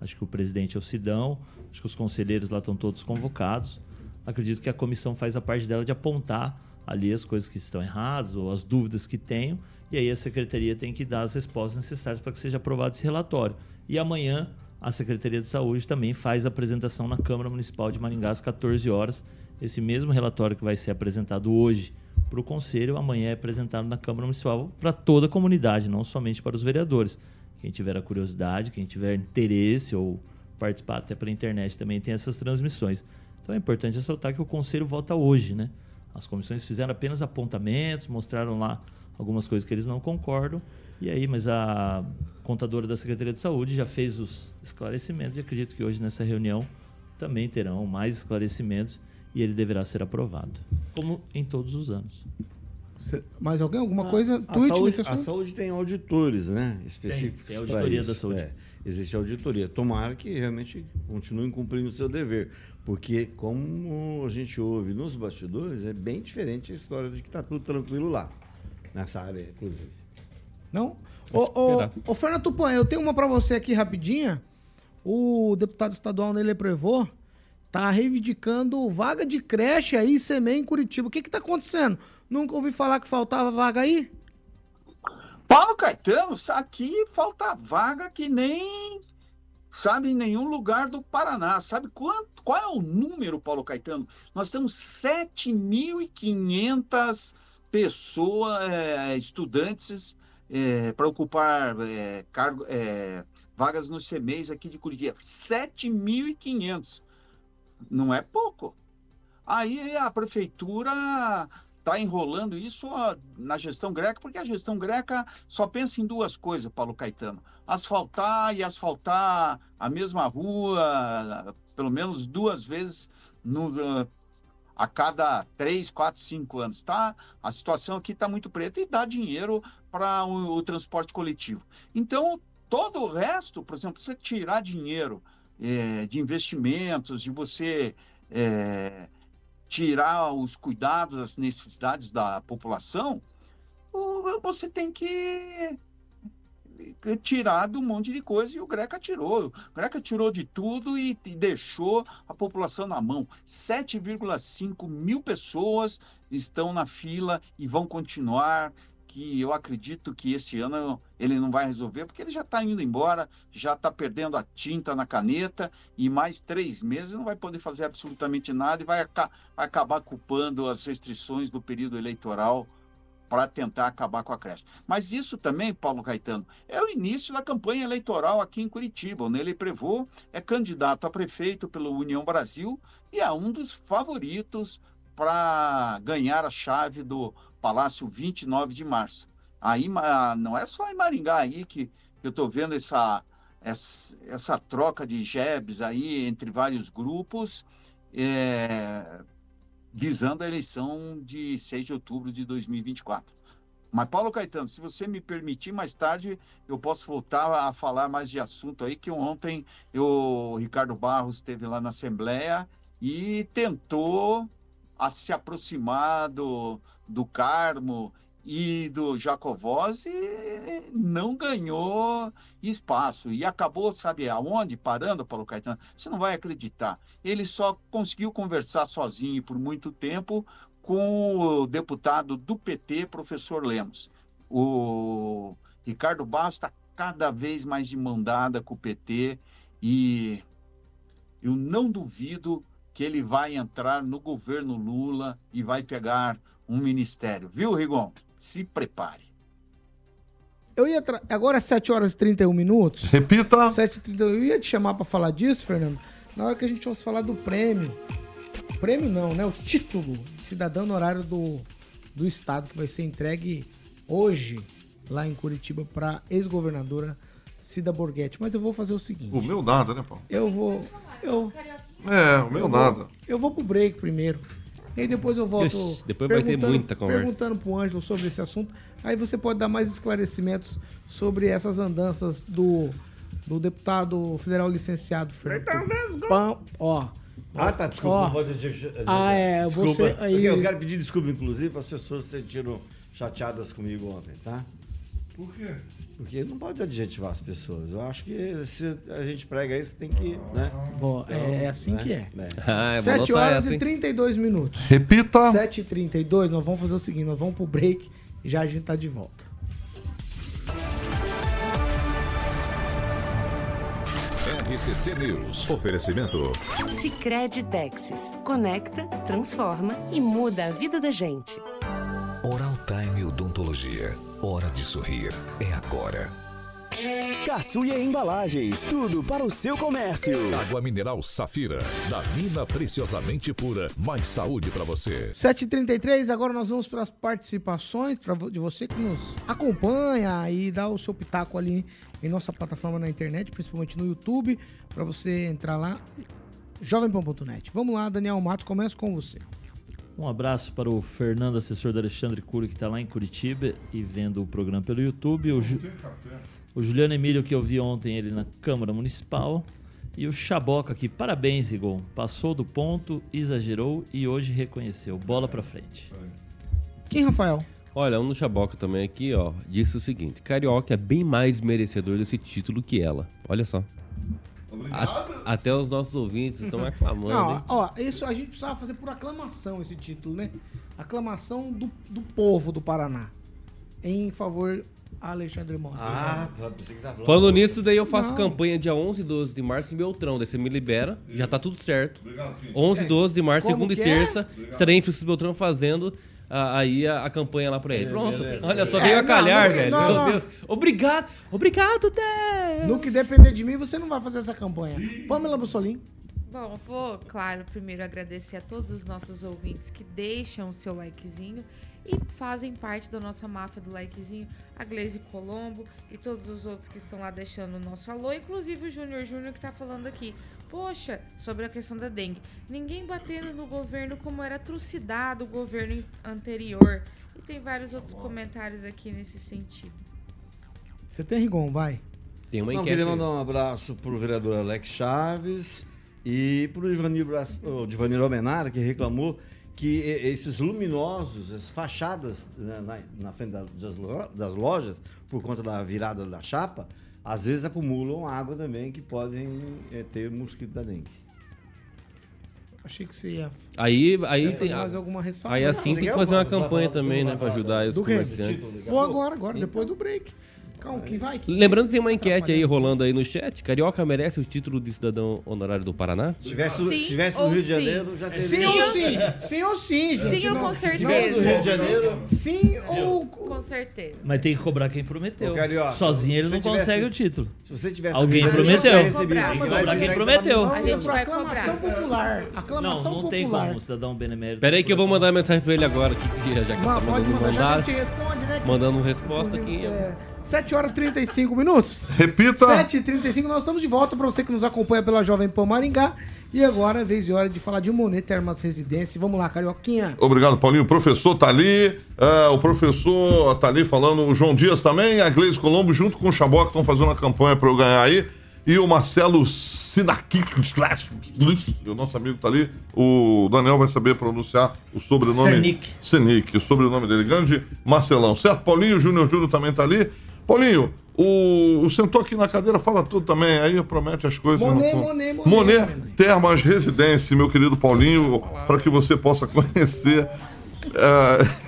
S5: Acho que o presidente é o Sidão, acho que os conselheiros lá estão todos convocados. Acredito que a comissão faz a parte dela de apontar ali as coisas que estão erradas ou as dúvidas que tenham, e aí a secretaria tem que dar as respostas necessárias para que seja aprovado esse relatório. E amanhã a Secretaria de Saúde também faz a apresentação na Câmara Municipal de Maringá às 14 horas. Esse mesmo relatório que vai ser apresentado hoje para o Conselho, amanhã é apresentado na Câmara Municipal para toda a comunidade, não somente para os vereadores. Quem tiver a curiosidade, quem tiver interesse ou participar até pela internet também tem essas transmissões. Então é importante ressaltar que o Conselho vota hoje, né? As comissões fizeram apenas apontamentos, mostraram lá algumas coisas que eles não concordam. E aí, mas a contadora da Secretaria de Saúde já fez os esclarecimentos e acredito que hoje nessa reunião também terão mais esclarecimentos e ele deverá ser aprovado, como em todos os anos.
S1: Cê- Mais alguém? Alguma
S4: A-
S1: coisa?
S4: a,
S1: Tweet
S4: saúde,
S1: nesse
S4: a saúde tem auditores, né? Específicos.
S5: tem
S4: pra
S5: auditoria
S4: isso.
S5: da saúde.
S4: É, existe auditoria. Tomara que realmente continuem cumprindo o seu dever. Porque, como a gente ouve nos bastidores, é bem diferente a história de que está tudo tranquilo lá. Nessa área, inclusive.
S1: Não? Ô, ô,
S3: Esperar.
S1: ô, Fernando Tupan, eu tenho uma pra você aqui rapidinha. O deputado estadual Nele Prevô tá reivindicando vaga de creche aí, CME em Curitiba. O que que tá acontecendo? Nunca ouvi falar que faltava vaga aí?
S6: Paulo Caetano, aqui falta vaga que nem, sabe, em nenhum lugar do Paraná. Sabe quanto, qual é o número, Paulo Caetano? Nós temos 7.500 pessoas, é, estudantes, para ocupar é, cargo, é, vagas nos CMEs aqui de Curitiba. 7.500. Não é pouco. Aí a prefeitura está enrolando isso na gestão greca, porque a gestão greca só pensa em duas coisas, Paulo Caetano: asfaltar e asfaltar a mesma rua, pelo menos duas vezes no, a cada três, quatro, cinco anos. Tá? A situação aqui está muito preta e dá dinheiro para o, o transporte coletivo. Então, todo o resto, por exemplo, você tirar dinheiro eh, de investimentos, de você. eh, tirar os cuidados, as necessidades da população, você tem que tirar de um monte de coisa e o Greca tirou. O Greca tirou de tudo e, e deixou a população na mão. 7,5 mil pessoas estão na fila e vão continuar, que eu acredito que esse ano ele não vai resolver, porque ele já está indo embora, já está perdendo a tinta na caneta, e mais três meses não vai poder fazer absolutamente nada e vai, aca vai acabar culpando as restrições do período eleitoral para tentar acabar com a creche. Mas isso também, Paulo Caetano, é o início da campanha eleitoral aqui em Curitiba. O Nele Prevô é candidato a prefeito pela União Brasil e é um dos favoritos para ganhar a chave do Palácio 29 de março. Aí não é só em Maringá aí que, eu estou vendo essa, essa, essa, troca de jebs aí entre vários grupos, é, visando a eleição de 6 de outubro de 2024. Mas, Paulo Caetano, se você me permitir, mais tarde eu posso voltar a falar mais de assunto aí, que ontem eu, o Ricardo Barros esteve lá na Assembleia e tentou a se aproximar do, do Carmo e do Jacovós e não ganhou espaço. E acabou, sabe aonde? Parando, Paulo Caetano. Você não vai acreditar. Ele só conseguiu conversar sozinho por muito tempo com o deputado do PT, professor Lemos. O Ricardo Barros está cada vez mais de mão dada com o PT e eu não duvido que ele vai entrar no governo Lula e vai pegar um ministério. Viu, Rigon? Se prepare.
S1: Eu ia. Tra... Agora é 7 horas e 31 minutos.
S2: Repita.
S1: 7 h Eu ia te chamar para falar disso, Fernando, na hora que a gente fosse falar do prêmio. Prêmio não, né? O título de cidadão horário do, do Estado que vai ser entregue hoje lá em Curitiba para ex-governadora Cida Borghetti. Mas eu vou fazer o seguinte.
S2: O meu nada, né, Paulo?
S1: Eu vou. Eu,
S2: é, o meu
S1: eu
S2: nada.
S1: Vou, eu vou pro break primeiro. E aí depois eu volto.
S3: Ixi, depois vai ter muita conversa.
S1: Perguntando pro Ângelo sobre esse assunto. Aí você pode dar mais esclarecimentos sobre essas andanças do, do deputado federal licenciado Fernando. Pam, ó.
S4: Ah, tá, desculpa.
S1: Ó,
S4: pode...
S1: Ah, é,
S4: desculpa.
S1: você. Aí...
S4: Eu quero pedir desculpa, inclusive, para as pessoas que se sentiram chateadas comigo ontem, tá?
S2: Por quê?
S4: Porque não pode adjetivar as pessoas. Eu acho que se a gente prega isso, tem que. Né?
S1: Bom, então, é assim
S4: né?
S1: que é.
S4: é.
S3: Ah,
S1: 7 horas e 32 minutos.
S2: Repita.
S1: 7 e 32 nós vamos fazer o seguinte: nós vamos pro break e já a gente tá de volta.
S8: RCC News. Oferecimento.
S12: Sicredi Texas. Conecta, transforma e muda a vida da gente.
S8: Oral Time Odontologia. Hora de sorrir. É agora.
S13: Caçuia Embalagens, tudo para o seu comércio.
S8: Água mineral Safira, da mina preciosamente pura, mais saúde para você.
S1: 7h33, agora nós vamos para as participações pra, de você que nos acompanha e dá o seu pitaco ali em nossa plataforma na internet, principalmente no YouTube, para você entrar lá, jovempan.net. Vamos lá, Daniel Matos, começa com você.
S5: Um abraço para o Fernando, assessor da Alexandre Cury, que está lá em Curitiba e vendo o programa pelo YouTube. O, Ju... o Juliano Emílio, que eu vi ontem ele na Câmara Municipal. E o Chaboca aqui, parabéns, Igor. Passou do ponto, exagerou e hoje reconheceu. Bola para frente.
S1: Quem, Rafael?
S3: Olha, um do Chaboca também aqui, ó, disse o seguinte: Carioca é bem mais merecedor desse título que ela. Olha só. A, até os nossos ouvintes estão aclamando.
S1: Não, ó, isso a gente precisava fazer por aclamação esse título, né? Aclamação do, do povo do Paraná. Em favor a Alexandre Mota.
S4: Ah, tá falando.
S3: Falando nisso, daí eu faço
S1: Não.
S3: campanha dia 11 e 12 de março em Beltrão. Daí você me libera, já tá tudo certo.
S2: Obrigado, Kim.
S3: 11 e 12 de março,
S1: Como
S3: segunda e
S1: é?
S3: terça, estarei em Francisco Beltrão fazendo aí a, a campanha lá pra ele. Pronto.
S4: beleza.
S3: Olha só,
S1: É,
S3: veio a
S1: não,
S3: calhar,
S1: não,
S3: velho.
S1: não,
S3: Meu
S1: não.
S3: Deus. Obrigado, obrigado, Deus.
S1: No que depender de mim, você não vai fazer essa campanha. Pamela Bussolim.
S11: Bom, vou, claro, primeiro agradecer a todos os nossos ouvintes que deixam o seu likezinho e fazem parte da nossa máfia do likezinho, a Glaze Colombo e todos os outros que estão lá deixando o nosso alô, inclusive o Júnior Júnior que tá falando aqui. Poxa, sobre a questão da dengue. Ninguém batendo no governo como era trucidado o governo anterior. E tem vários outros comentários aqui nesse sentido.
S1: Você tem Rigon, vai.
S3: Tem uma
S4: Não,
S3: enquete.
S4: queria mandar um abraço pro vereador Alex Chaves e pro Ivanir, Bras- o Ivanir Almenara, que reclamou que esses luminosos, as fachadas né, na, na frente da- das, das lojas, por conta da virada da chapa, às vezes acumulam água também que podem eh, ter mosquito da dengue.
S1: Achei que você ia.
S3: Aí, aí tem,
S1: mais alguma ressalva.
S3: aí assim tem que fazer uma campanha também, né, para ajudar os
S1: Do quê?
S3: comerciantes.
S1: Vou agora, agora, depois do break. Calma, quem vai? Quem
S3: Lembrando que tem uma enquete aí rolando aí no chat. Carioca merece o título de cidadão honorário do Paraná?
S4: Se tivesse,
S11: Sim
S4: se tivesse no Rio de
S11: sim.
S4: Janeiro, já teria.
S1: Sim ou sim? Sim ou sim, gente?
S11: Sim ou
S1: Não,
S11: com certeza?
S4: no Rio de Janeiro.
S1: Sim ou.
S11: Com certeza.
S5: Mas tem que cobrar quem prometeu.
S4: Ô, Carioca,
S5: Sozinho ele não
S4: tivesse-
S5: consegue o título.
S4: Se você tivesse
S5: Alguém
S4: no Rio de
S5: prometeu.
S4: Janeiro,
S11: Tem que cobrar.
S4: recebido.
S5: Tem que
S4: Mas
S5: cobrar quem prometeu.
S4: tá-
S11: A gente
S1: Vamos pra
S11: vai
S1: aclamação
S11: cobrar.
S1: popular.
S5: Não,
S1: Aclamação
S5: não tem
S1: popular.
S5: como, cidadão benemérito.
S3: Pera aí que eu vou mandar mensagem pra ele agora, que já que tá
S1: Mas pode
S3: mandando
S1: mandar, que gente né?
S3: mandando resposta
S1: Inclusive,
S3: aqui.
S1: é 7 horas e 35 minutos.
S2: Repita.
S1: 7h35, nós estamos de volta para você que nos acompanha pela Jovem Pan Maringá. E agora é vez e hora de falar de Monet Termas Residência. Vamos lá, Carioquinha.
S2: Obrigado, Paulinho. O professor tá ali, é, o professor tá ali falando, o João Dias também, a Gleise Colombo, junto com o Xabó, que estão fazendo a campanha para eu ganhar aí. E o Marcelo Sinakik, o nosso amigo tá ali. O Daniel vai saber pronunciar o sobrenome.
S5: Cernic.
S2: Senic, o sobrenome dele. Grande Marcelão. Certo, Paulinho? O Júnior Júnior também tá ali. Paulinho, o, o sentou aqui na cadeira, fala tudo também, aí promete as coisas.
S1: Monet,
S2: não-
S1: Monet, Monet.
S2: Monet Termas Residência, meu querido Paulinho, para que você possa conhecer. é,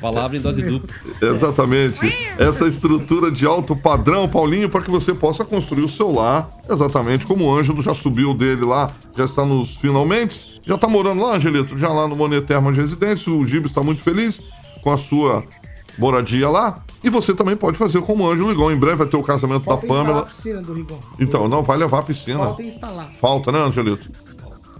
S3: Palavra em dose dupla.
S2: Exatamente. Essa estrutura de alto padrão, Paulinho, para que você possa construir o seu lar, exatamente como o Ângelo já subiu dele lá, já está nos finalmente. Já está morando lá, Angelito? Já lá no Monet Termas Residência. O Gibe está muito feliz com a sua moradia lá. E você também pode fazer como o Ângelo Ligon. Em breve vai ter o casamento
S1: Falta
S2: da
S1: instalar a
S2: Pâmela.
S1: piscina do Rigon.
S2: Então, não vai levar a piscina.
S1: Falta instalar.
S2: Falta, né, Angelito?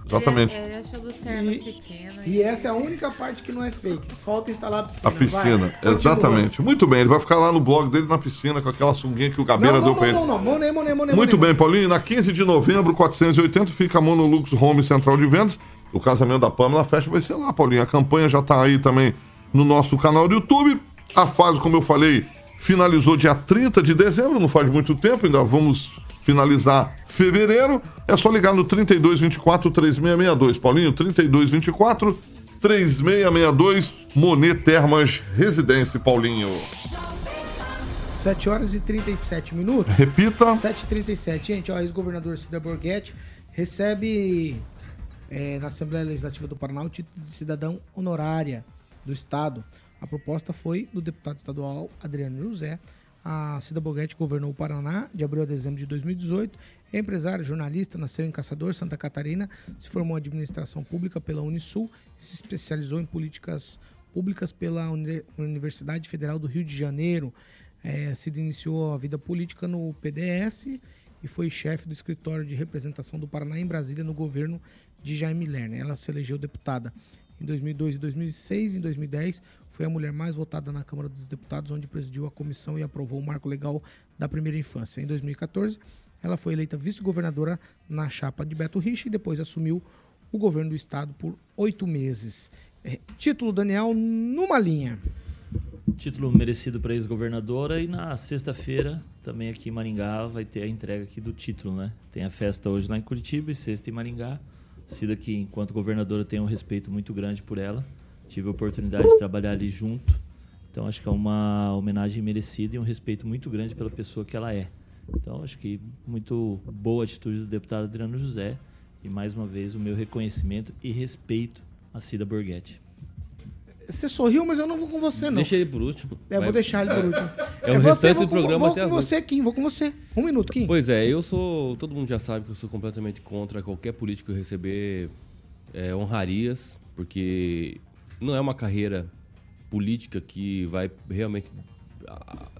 S2: Exatamente.
S11: Ele, ele achou do termas pequeno.
S1: E essa é a única parte que não é fake. Falta instalar a piscina.
S2: A piscina,
S1: Vai,
S2: exatamente. Muito bem, ele vai ficar lá no blog dele na piscina com aquela sunguinha que o Gabeira
S1: Não,
S2: deu
S1: não,
S2: pra
S1: não,
S2: ele.
S1: não, não. Monet, Monet, Monet.
S2: Muito bem, Paulinho. Na 15 de novembro, 480, fica a Monolux Home Central de Vendas. O casamento da Pamela, a festa vai ser lá, Paulinho. A campanha já tá aí também no nosso canal do YouTube. A fase, como eu falei, finalizou dia 30 de dezembro, não faz muito tempo, ainda vamos finalizar fevereiro. É só ligar no 3224 3662. Paulinho, 3224 3662, Monet Termas Residência, Paulinho.
S1: 7 horas e 37 minutos.
S2: Repita.
S1: 7h37. Gente, ó, ex-governador Cida Borghetti recebe é, na Assembleia Legislativa do Paraná o título de cidadão honorária do Estado. A proposta foi do deputado estadual Adriano José. A Cida Borghetti governou o Paraná de abril a dezembro de 2018. É empresário, jornalista, nasceu em Caçador, Santa Catarina, se formou em administração pública pela Unisul e se especializou em políticas públicas pela Uni- Universidade Federal do Rio de Janeiro. É, Cida iniciou a vida política no PDS e foi chefe do escritório de representação do Paraná em Brasília no governo de Jaime Lerner. Ela se elegeu deputada em 2002 e 2006. Em 2010, foi a mulher mais votada na Câmara dos Deputados, onde presidiu a comissão e aprovou o marco legal da primeira infância. Em 2014, ela foi eleita vice-governadora na chapa de Beto Rich e depois assumiu o governo do estado por oito meses. É, título, Daniel, numa linha.
S5: Título merecido para ex-governadora e na sexta-feira, também aqui em Maringá, vai ter a entrega aqui do título, né? Tem a festa hoje lá em Curitiba e sexta em Maringá. Cida que, enquanto governadora, tem um respeito muito grande por ela. Tive a oportunidade de trabalhar ali junto. Então, acho que é uma homenagem merecida e um respeito muito grande pela pessoa que ela é. Então, acho que muito boa atitude do deputado Adriano José. E, mais uma vez, o meu reconhecimento e respeito a Cida Borghetti.
S1: Você sorriu, mas eu não vou com você, não.
S3: Deixa ele por último.
S1: É,
S3: Vai-
S1: vou deixar ele por último.
S3: É o
S1: você,
S3: restante
S1: vou
S3: do
S1: com-
S3: programa
S1: Vou
S3: até
S1: com
S3: as oito.
S1: você, Kim, vou com você. Um minuto, Kim.
S3: Pois é, eu sou. Todo mundo já sabe que eu sou completamente contra qualquer político receber é, honrarias, porque não é uma carreira política que vai realmente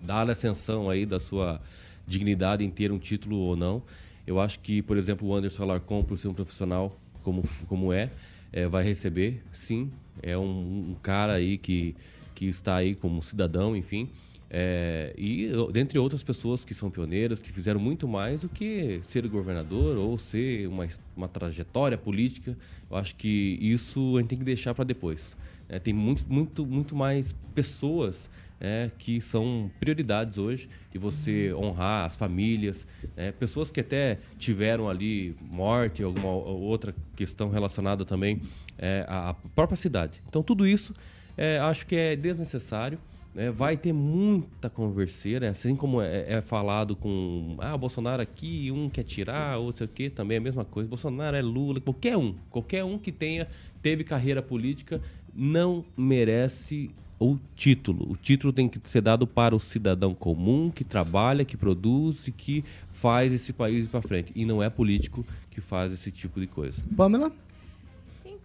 S3: dar a ascensão aí da sua dignidade em ter um título ou não. Eu acho que, por exemplo, o Anderson Alarcon, por ser um profissional como, como é, é, vai receber, sim. É um, um cara aí que, que está aí como cidadão, enfim. É, e dentre outras pessoas que são pioneiras, que fizeram muito mais do que ser governador ou ser uma, uma trajetória política. Eu acho que isso a gente tem que deixar para depois. É, tem muito, muito, muito mais pessoas é, que são prioridades hoje e você honrar as famílias, né, pessoas que até tiveram ali morte, alguma outra questão relacionada também é, à própria cidade. Então tudo isso é, acho que é desnecessário. né, vai ter muita converseira, assim como é, é falado com ah, o Bolsonaro aqui, um quer tirar, outro sei o quê, também é a mesma coisa. Bolsonaro é Lula, qualquer um, qualquer um que tenha, teve carreira política, não merece o título. O título tem que ser dado para o cidadão comum que trabalha, que produz e que faz esse país ir para frente. E não é político que faz esse tipo de coisa.
S1: Pamela?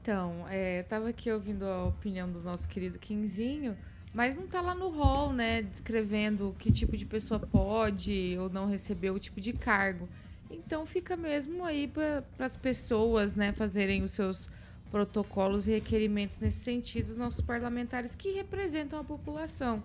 S11: Então, é, tava aqui ouvindo a opinião do nosso querido Quinzinho, mas não tá lá no rol, né, descrevendo que tipo de pessoa pode ou não receber o tipo de cargo. Então fica mesmo aí para as pessoas, né, fazerem os seus protocolos e requerimentos nesse sentido, os nossos parlamentares que representam a população.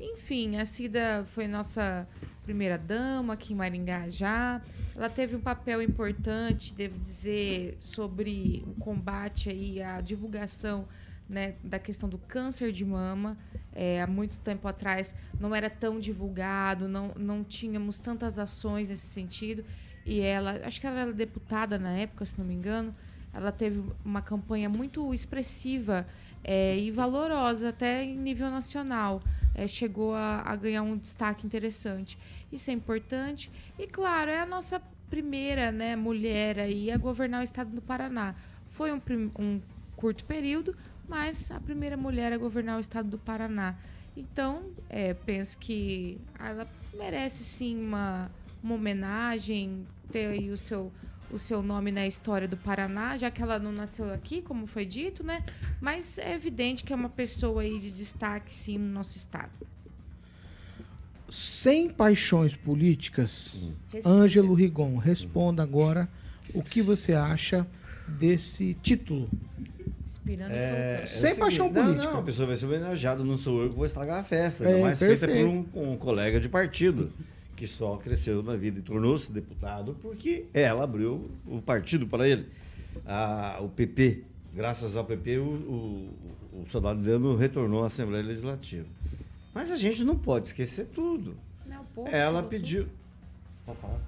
S11: Enfim, a Cida foi nossa primeira dama aqui em Maringá já. Ela teve um papel importante, devo dizer, sobre o combate aí à divulgação né, da questão do câncer de mama. É, há muito tempo atrás não era tão divulgado, não, não tínhamos tantas ações nesse sentido. E ela, acho que ela era deputada na época, se não me engano, ela teve uma campanha muito expressiva é, e valorosa, até em nível nacional. É, chegou a, a, ganhar um destaque interessante. Isso é importante. E, claro, é a nossa primeira né, mulher aí a governar o estado do Paraná. Foi um, um curto período, mas a primeira mulher a governar o estado do Paraná. Então, é, penso que ela merece sim uma, uma homenagem, ter aí o seu, o seu nome na história do Paraná, já que ela não nasceu aqui, como foi dito, né? Mas é evidente que é uma pessoa aí de destaque, sim, no nosso estado.
S1: Sem paixões políticas, Ângelo Rigon, responda agora o que você acha desse título.
S11: Inspirando
S4: É,
S1: Sem
S4: é o
S1: paixão
S4: seguinte,
S1: política.
S4: Não, não, a pessoa vai ser homenageada, não sou eu que vou estragar a festa.
S1: É,
S4: ainda mais feita por
S1: perfeito.
S4: um, um colega de partido, que só cresceu na vida e tornou-se deputado porque ela abriu o partido para ele. O PP, graças ao PP, o, o, o soldado Adriano retornou à Assembleia Legislativa. Mas a gente não pode esquecer tudo.
S11: Não, povo
S4: Ela pediu. Pode falar.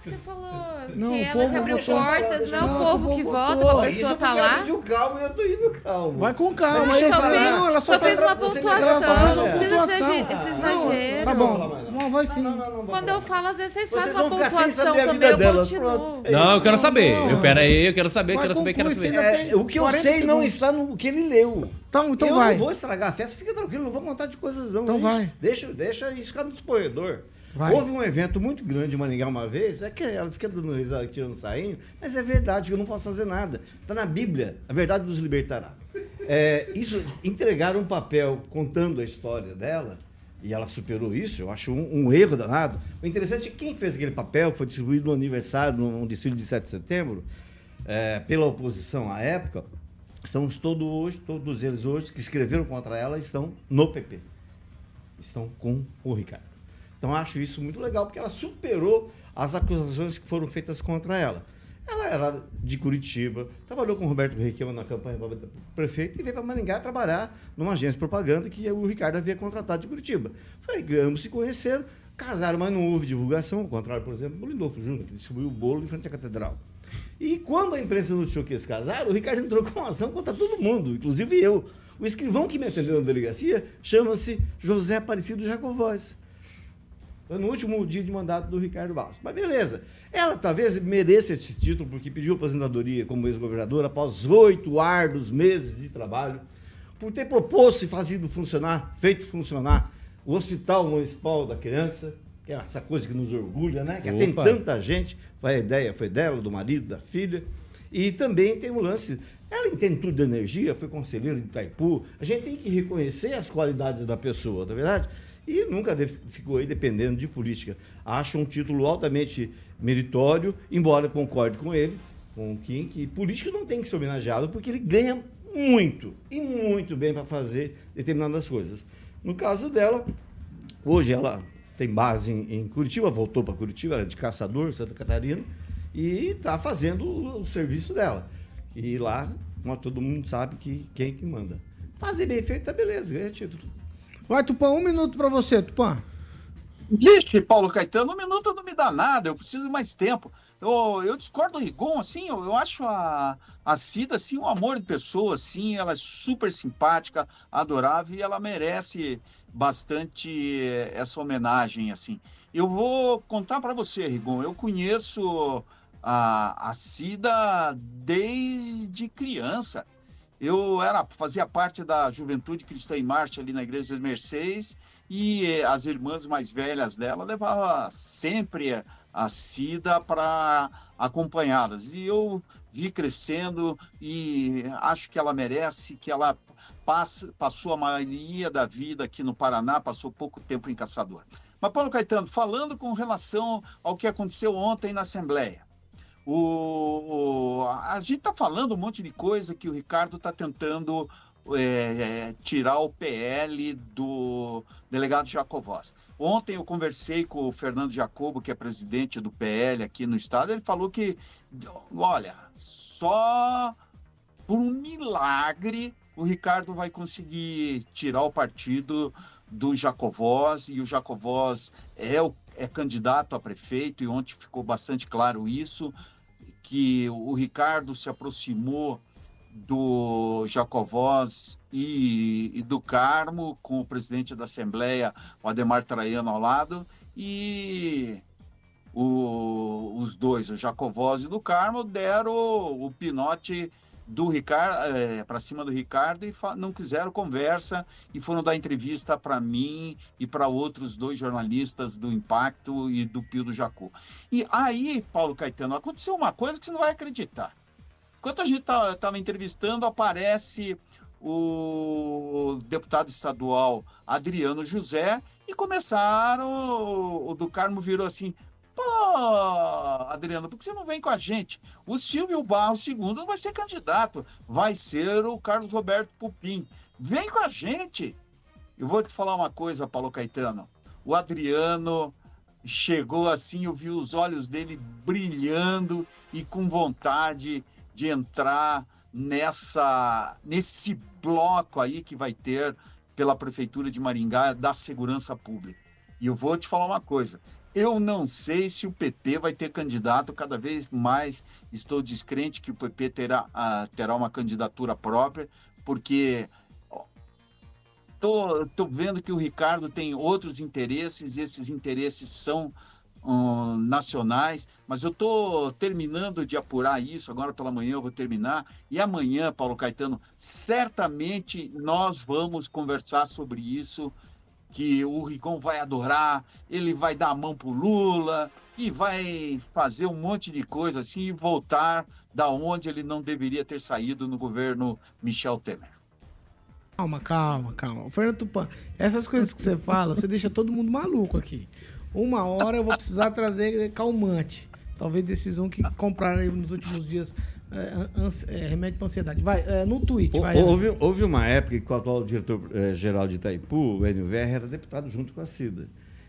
S11: Não, que você falou
S1: Não,
S11: que ela que abriu
S1: votou.
S11: portas, não, é
S1: Não,
S11: o povo que
S1: votou.
S11: uma
S4: Isso
S11: pessoa
S4: porque
S11: tá
S4: ela
S11: lá.
S4: pediu calma e eu tô indo calmo.
S1: Vai com calma,
S4: Mas eu
S11: só fez-
S1: Não, ela
S11: só
S1: só
S11: fez uma pontuação,
S1: Ela
S11: não
S1: uma
S11: precisa ser
S1: pontuação.
S11: esse exagero.
S1: Tá bom, não vai sim.
S4: Não, não, não, não vou
S11: Quando eu falo, às vezes vocês,
S4: Vocês
S11: fazem uma pontuação
S4: saber a
S11: também,
S4: vida
S11: eu continuo.
S3: Não, eu quero saber.
S1: não.
S3: Eu, pera aí, eu quero saber,
S1: Vai,
S3: quero saber, quero saber.
S4: É, o que eu
S1: 40
S4: sei não está no que ele leu.
S1: Então, então
S4: eu
S1: vai.
S4: não vou estragar a festa, fica tranquilo, não vou contar de coisas não.
S1: Então
S4: é
S1: vai.
S4: Deixa, deixa isso ficar no escorredor.
S1: Vai.
S4: Houve um evento muito grande em Maringá uma vez, é que ela fica dando risada, tirando sainho, mas é verdade eu não posso fazer nada. Está na Bíblia, a verdade nos libertará. É, isso, entregaram um papel contando a história dela, e ela superou isso, eu acho um, um erro danado. O interessante é que quem fez aquele papel, foi distribuído no aniversário, num desfile de 7 de setembro, é, pela oposição à época, estamos todos hoje, todos eles hoje que escreveram contra ela estão no PP. Estão com o Ricardo. Então acho isso muito legal, porque ela superou as acusações que foram feitas contra ela. Ela era de Curitiba, trabalhou com o Roberto Requião na campanha para prefeito e veio para Maringá trabalhar numa agência de propaganda que o Ricardo havia contratado de Curitiba. Foi, ambos se conheceram, casaram, mas não houve divulgação, ao contrário, por exemplo, do Lindolfo Júnior, que distribuiu o bolo em frente à catedral. E quando a imprensa noticiou que eles casaram, o Ricardo entrou com uma ação contra todo mundo, inclusive eu. O escrivão que me atendeu na delegacia chama-se José Aparecido Jacovós. Foi no último dia de mandato do Ricardo Barros. Mas beleza. Ela talvez mereça esse título porque pediu aposentadoria como ex-governadora após oito árduos meses de trabalho, por ter proposto e fazido funcionar, feito funcionar o Hospital Municipal da Criança, que é essa coisa que nos orgulha, né? Que tem tanta gente. Foi a ideia foi dela, do marido, da filha. E também tem o lance. Ela entende tudo de energia, foi conselheira de Itaipu. A gente tem que reconhecer as qualidades da pessoa, não é verdade? E nunca ficou aí dependendo de política. Acho um título altamente meritório, embora concorde com ele, com o Kim, que político não tem que ser homenageado porque ele ganha muito, e muito bem para fazer determinadas coisas. No caso dela, hoje ela tem base em, em Curitiba, voltou para Curitiba, é de Caçador, Santa Catarina, e está fazendo o, o serviço dela. E lá, como todo mundo sabe que quem que manda. Fazer bem feito, tá beleza, ganha título.
S1: Vai, Tupã, um minuto pra você, Tupã.
S6: Vixe, Paulo Caetano, um minuto não me dá nada, eu preciso de mais tempo. Eu, eu discordo do Rigon, assim, eu, eu acho a, a Cida, assim, um amor de pessoa, assim, ela é super simpática, adorável e ela merece bastante eh, essa homenagem, assim. Eu vou contar para você, Rigon, eu conheço a, a Cida desde criança. Eu era fazia parte da Juventude Cristã em Marcha ali na Igreja de Mercedes e eh, as irmãs mais velhas dela levavam sempre a Cida para acompanhá-las. E eu vi crescendo e acho que ela merece, que ela passa, passou a maioria da vida aqui no Paraná, passou pouco tempo em Caçador. Mas, Paulo Caetano, falando com relação ao que aconteceu ontem na Assembleia, o, a gente está falando um monte de coisa que o Ricardo está tentando é, é, tirar o PL do delegado Jacovós. Ontem eu conversei com o Fernando Jacobo, que é presidente do PL aqui no estado. Ele falou que, olha, só por um milagre o Ricardo vai conseguir tirar o partido do Jacovós e o Jacovós é, o, é candidato a prefeito e ontem ficou bastante claro isso que o Ricardo se aproximou do Jacovós e, e, do Carmo, com o presidente da Assembleia, o Ademar Traiano, ao lado, e o, os dois, o Jacovós e do Carmo, deram o pinote do Ricardo é, para cima do Ricardo e não quiseram conversa e foram dar entrevista para mim e para outros dois jornalistas do Impacto e do Pio do Jacu. E aí, Paulo Caetano, aconteceu uma coisa que você não vai acreditar. Enquanto a gente estava tá, entrevistando, aparece o deputado estadual Adriano José e começaram. O, o do Carmo virou assim: pô, Adriano, por que você não vem com a gente? O Silvio Barros II vai ser candidato, vai ser o Carlos Roberto Pupim. Vem com a gente. Eu vou te falar uma coisa, Paulo Caetano. O Adriano chegou assim, eu vi os olhos dele brilhando e com vontade de entrar nessa nesse bloco aí que vai ter pela prefeitura de Maringá da segurança pública. E eu vou te falar uma coisa, eu não sei se o PP vai ter candidato, cada vez mais. Estou descrente que o PP terá, uh, terá uma candidatura própria, porque tô, tô vendo que o Ricardo tem outros interesses, esses interesses são um, nacionais, mas eu estou terminando de apurar isso, agora pela manhã eu vou terminar, e amanhã, Paulo Caetano, certamente nós vamos conversar sobre isso, que o Ricom vai adorar, ele vai dar a mão pro Lula e vai fazer um monte de coisa assim e voltar da onde ele não deveria ter saído no governo Michel Temer.
S1: Calma, calma, calma. Fernando Tupan, essas coisas que você fala, você deixa todo mundo maluco aqui. Uma hora eu vou precisar trazer calmante. Talvez decisão que compraram nos últimos dias é, é, remédio para ansiedade. Vai, é, no tweet.
S4: O,
S1: vai,
S4: houve, houve uma época que o atual diretor-geral de Itaipu, o Enio era deputado junto com a Cida.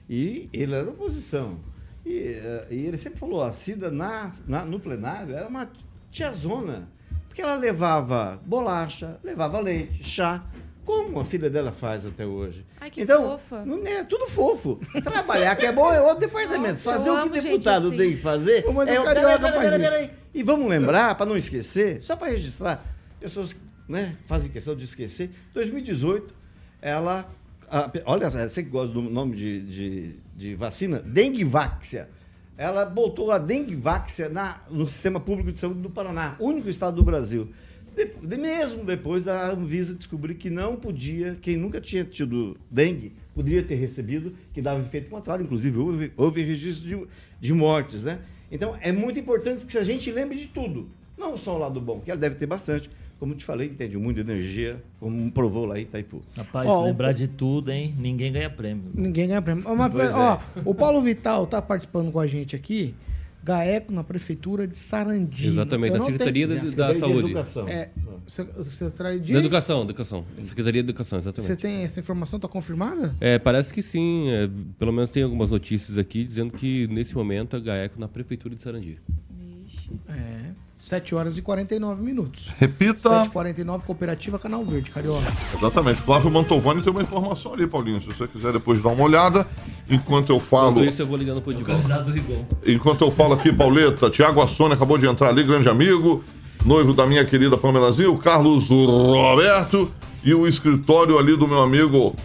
S4: E ele era oposição. E, e ele sempre falou: a Cida na, na, no plenário era uma tiazona. Porque ela levava bolacha, levava leite, chá. Como a filha dela faz até hoje.
S11: Ai, que
S4: então,
S11: fofa.
S4: Não é tudo fofo. Trabalhar que é bom é outro departamento.
S11: Nossa,
S4: fazer o que deputado
S11: assim.
S4: tem que fazer
S1: mas
S4: é
S1: o carioca
S4: Peraí, peraí, peraí. E vamos lembrar, para não esquecer, só para registrar, pessoas né, fazem questão de esquecer. 2018, ela. a- olha, você que gosta do nome de, de, de vacina, Dengueváxia. Ela botou a Dengueváxia na, no sistema público de saúde do Paraná, único estado do Brasil. De- mesmo depois da Anvisa descobrir que não podia, quem nunca tinha tido dengue, poderia ter recebido, que dava efeito contrário, inclusive houve, houve registro de, de mortes, né? Então é muito importante que a gente lembre de tudo, não só o lado bom, que ela deve ter bastante, como te falei, entende muito de energia, como provou lá em Itaipu.
S5: Rapaz,
S1: Ó,
S5: lembrar
S1: o-
S5: de tudo, hein? Ninguém ganha prêmio.
S1: Ninguém ganha prêmio. Mas, ó,
S4: é.
S1: o Paulo Vital tá participando com a gente aqui. Gaeco na prefeitura de Sarandi.
S3: Exatamente, da
S1: não
S3: Secretaria
S1: tenho-
S3: da,
S4: Secretaria
S3: da
S4: de
S3: Saúde.
S4: Educação.
S1: É, se- secretário de.
S3: Da Educação, Educação. Secretaria de Educação, exatamente.
S1: Você tem essa informação? Tá confirmada?
S3: É, parece que sim. é, pelo menos tem algumas notícias aqui dizendo que nesse momento a GAECO na Prefeitura de Sarandi.
S1: É. 7 horas e 49 minutos.
S2: Repita.
S1: 7h49, Cooperativa Canal Verde, Carioca.
S2: Exatamente. Flávio Mantovani tem uma informação ali, Paulinho, se você quiser depois dar uma olhada. enquanto eu falo.
S3: Enquanto isso, eu vou ligando pro
S5: Rigon.
S2: Enquanto eu falo aqui, Pauleta, Tiago Assone acabou de entrar ali, grande amigo, noivo da minha querida Pamelazinha, o Carlos Roberto e o escritório ali do meu amigo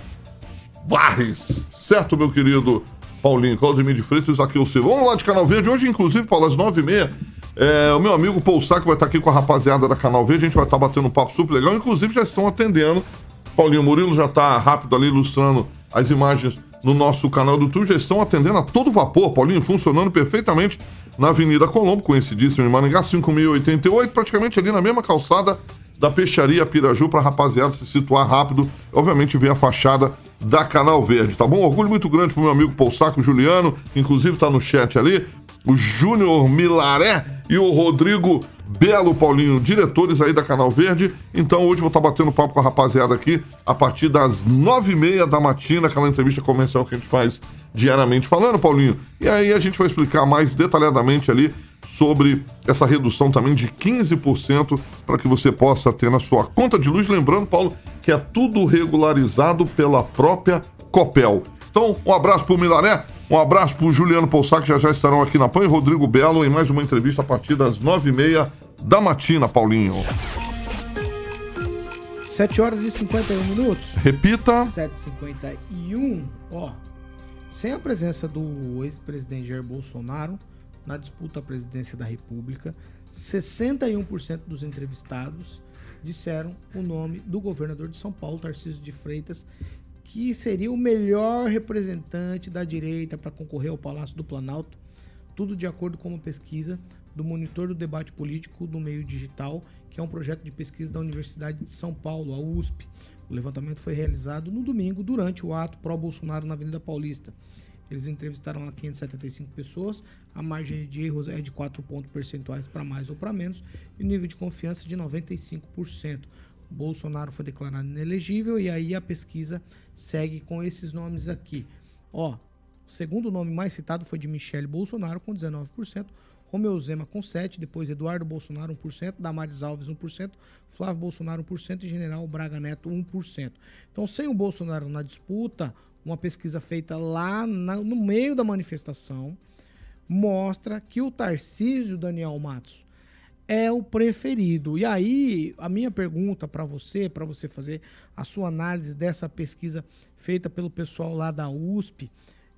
S2: Barres. Certo, meu querido Paulinho, Claudemir de Freitas e Zaqueu Silva. Vamos lá de Canal Verde. Hoje, inclusive, Paulo, às nove e meia, é, o meu amigo Paul Sack vai estar aqui com a rapaziada da Canal Verde. A gente vai estar batendo um papo super legal. Inclusive, já estão atendendo. Paulinho Murilo já está rápido ali ilustrando as imagens no nosso canal do YouTube. Já estão atendendo a todo vapor. Paulinho funcionando perfeitamente na Avenida Colombo, conhecidíssimo em Maringá, 5088, praticamente ali na mesma calçada da Peixaria Piraju, para a rapaziada se situar rápido. Obviamente, ver a fachada da Canal Verde, tá bom? Orgulho muito grande pro meu amigo Paul Saco Juliano, inclusive tá no chat ali, o Júnior Milaré e o Rodrigo Belo Paulinho, diretores aí da Canal Verde. Então hoje vou estar batendo papo com a rapaziada aqui a partir das nove e meia da matina, aquela entrevista comercial que a gente faz diariamente falando, Paulinho. E aí a gente vai explicar mais detalhadamente ali sobre essa redução também de 15% para que você possa ter na sua conta de luz. Lembrando, Paulo, que é tudo regularizado pela própria Copel. Então, um abraço para o Milaré, um abraço para o Juliano Poussac, que já já estarão aqui na PAN, e Rodrigo Belo em mais uma entrevista a partir das nove e meia da matina, Paulinho.
S1: 7 horas e 51 minutos.
S2: Repita.
S1: 7h51. Ó, sem a presença do ex-presidente Jair Bolsonaro na disputa à presidência da República, 61% dos entrevistados disseram o nome do governador de São Paulo, Tarcísio de Freitas, que seria o melhor representante da direita para concorrer ao Palácio do Planalto, tudo de acordo com uma pesquisa do Monitor do Debate Político do Meio Digital, que é um projeto de pesquisa da Universidade de São Paulo, a USP. O levantamento foi realizado no domingo, durante o ato pró-Bolsonaro na Avenida Paulista. Eles entrevistaram lá 575 pessoas, a margem de erros é de 4 pontos percentuais para mais ou para menos, e o nível de confiança de 95%. Bolsonaro foi declarado inelegível e aí a pesquisa segue com esses nomes aqui. Ó, o segundo nome mais citado foi de Michele Bolsonaro com 19%, Romeu Zema com 7%, depois Eduardo Bolsonaro 1%, Damares Alves 1%, Flávio Bolsonaro 1% e General Braga Neto 1%. Então, sem o Bolsonaro na disputa, uma pesquisa feita lá na- no meio da manifestação mostra que o Tarcísio Daniel Matos é o preferido. E aí, a minha pergunta para você, para você fazer a sua análise dessa pesquisa feita pelo pessoal lá da USP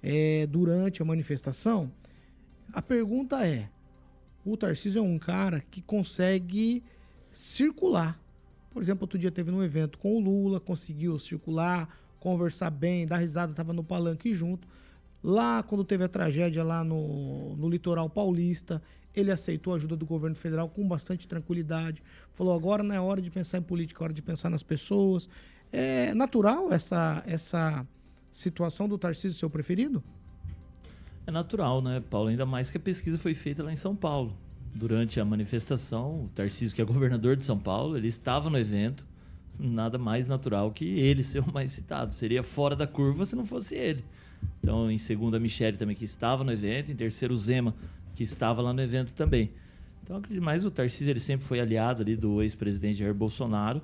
S1: é, durante a manifestação, a pergunta é: o Tarcísio é um cara que consegue circular. Por exemplo, outro dia teve num evento com o Lula, conseguiu circular, conversar bem, dar risada, estava no palanque junto. Lá, quando teve a tragédia lá no, no litoral paulista, ele aceitou a ajuda do governo federal com bastante tranquilidade. Falou: agora não é hora de pensar em política, é hora de pensar nas pessoas. É natural essa, essa situação do Tarcísio ser o preferido?
S5: É natural, né, Paulo? Ainda mais que a pesquisa foi feita lá em São Paulo. Durante a manifestação, o Tarcísio, que é governador de São Paulo, ele estava no evento. Nada mais natural que ele ser o mais citado. Seria fora da curva se não fosse ele. Então, em segundo, a Michele também, que estava no evento. Em terceiro, o Zema, que estava lá no evento também. Então, acredito mais o Tarcísio, ele sempre foi aliado ali do ex-presidente Jair Bolsonaro.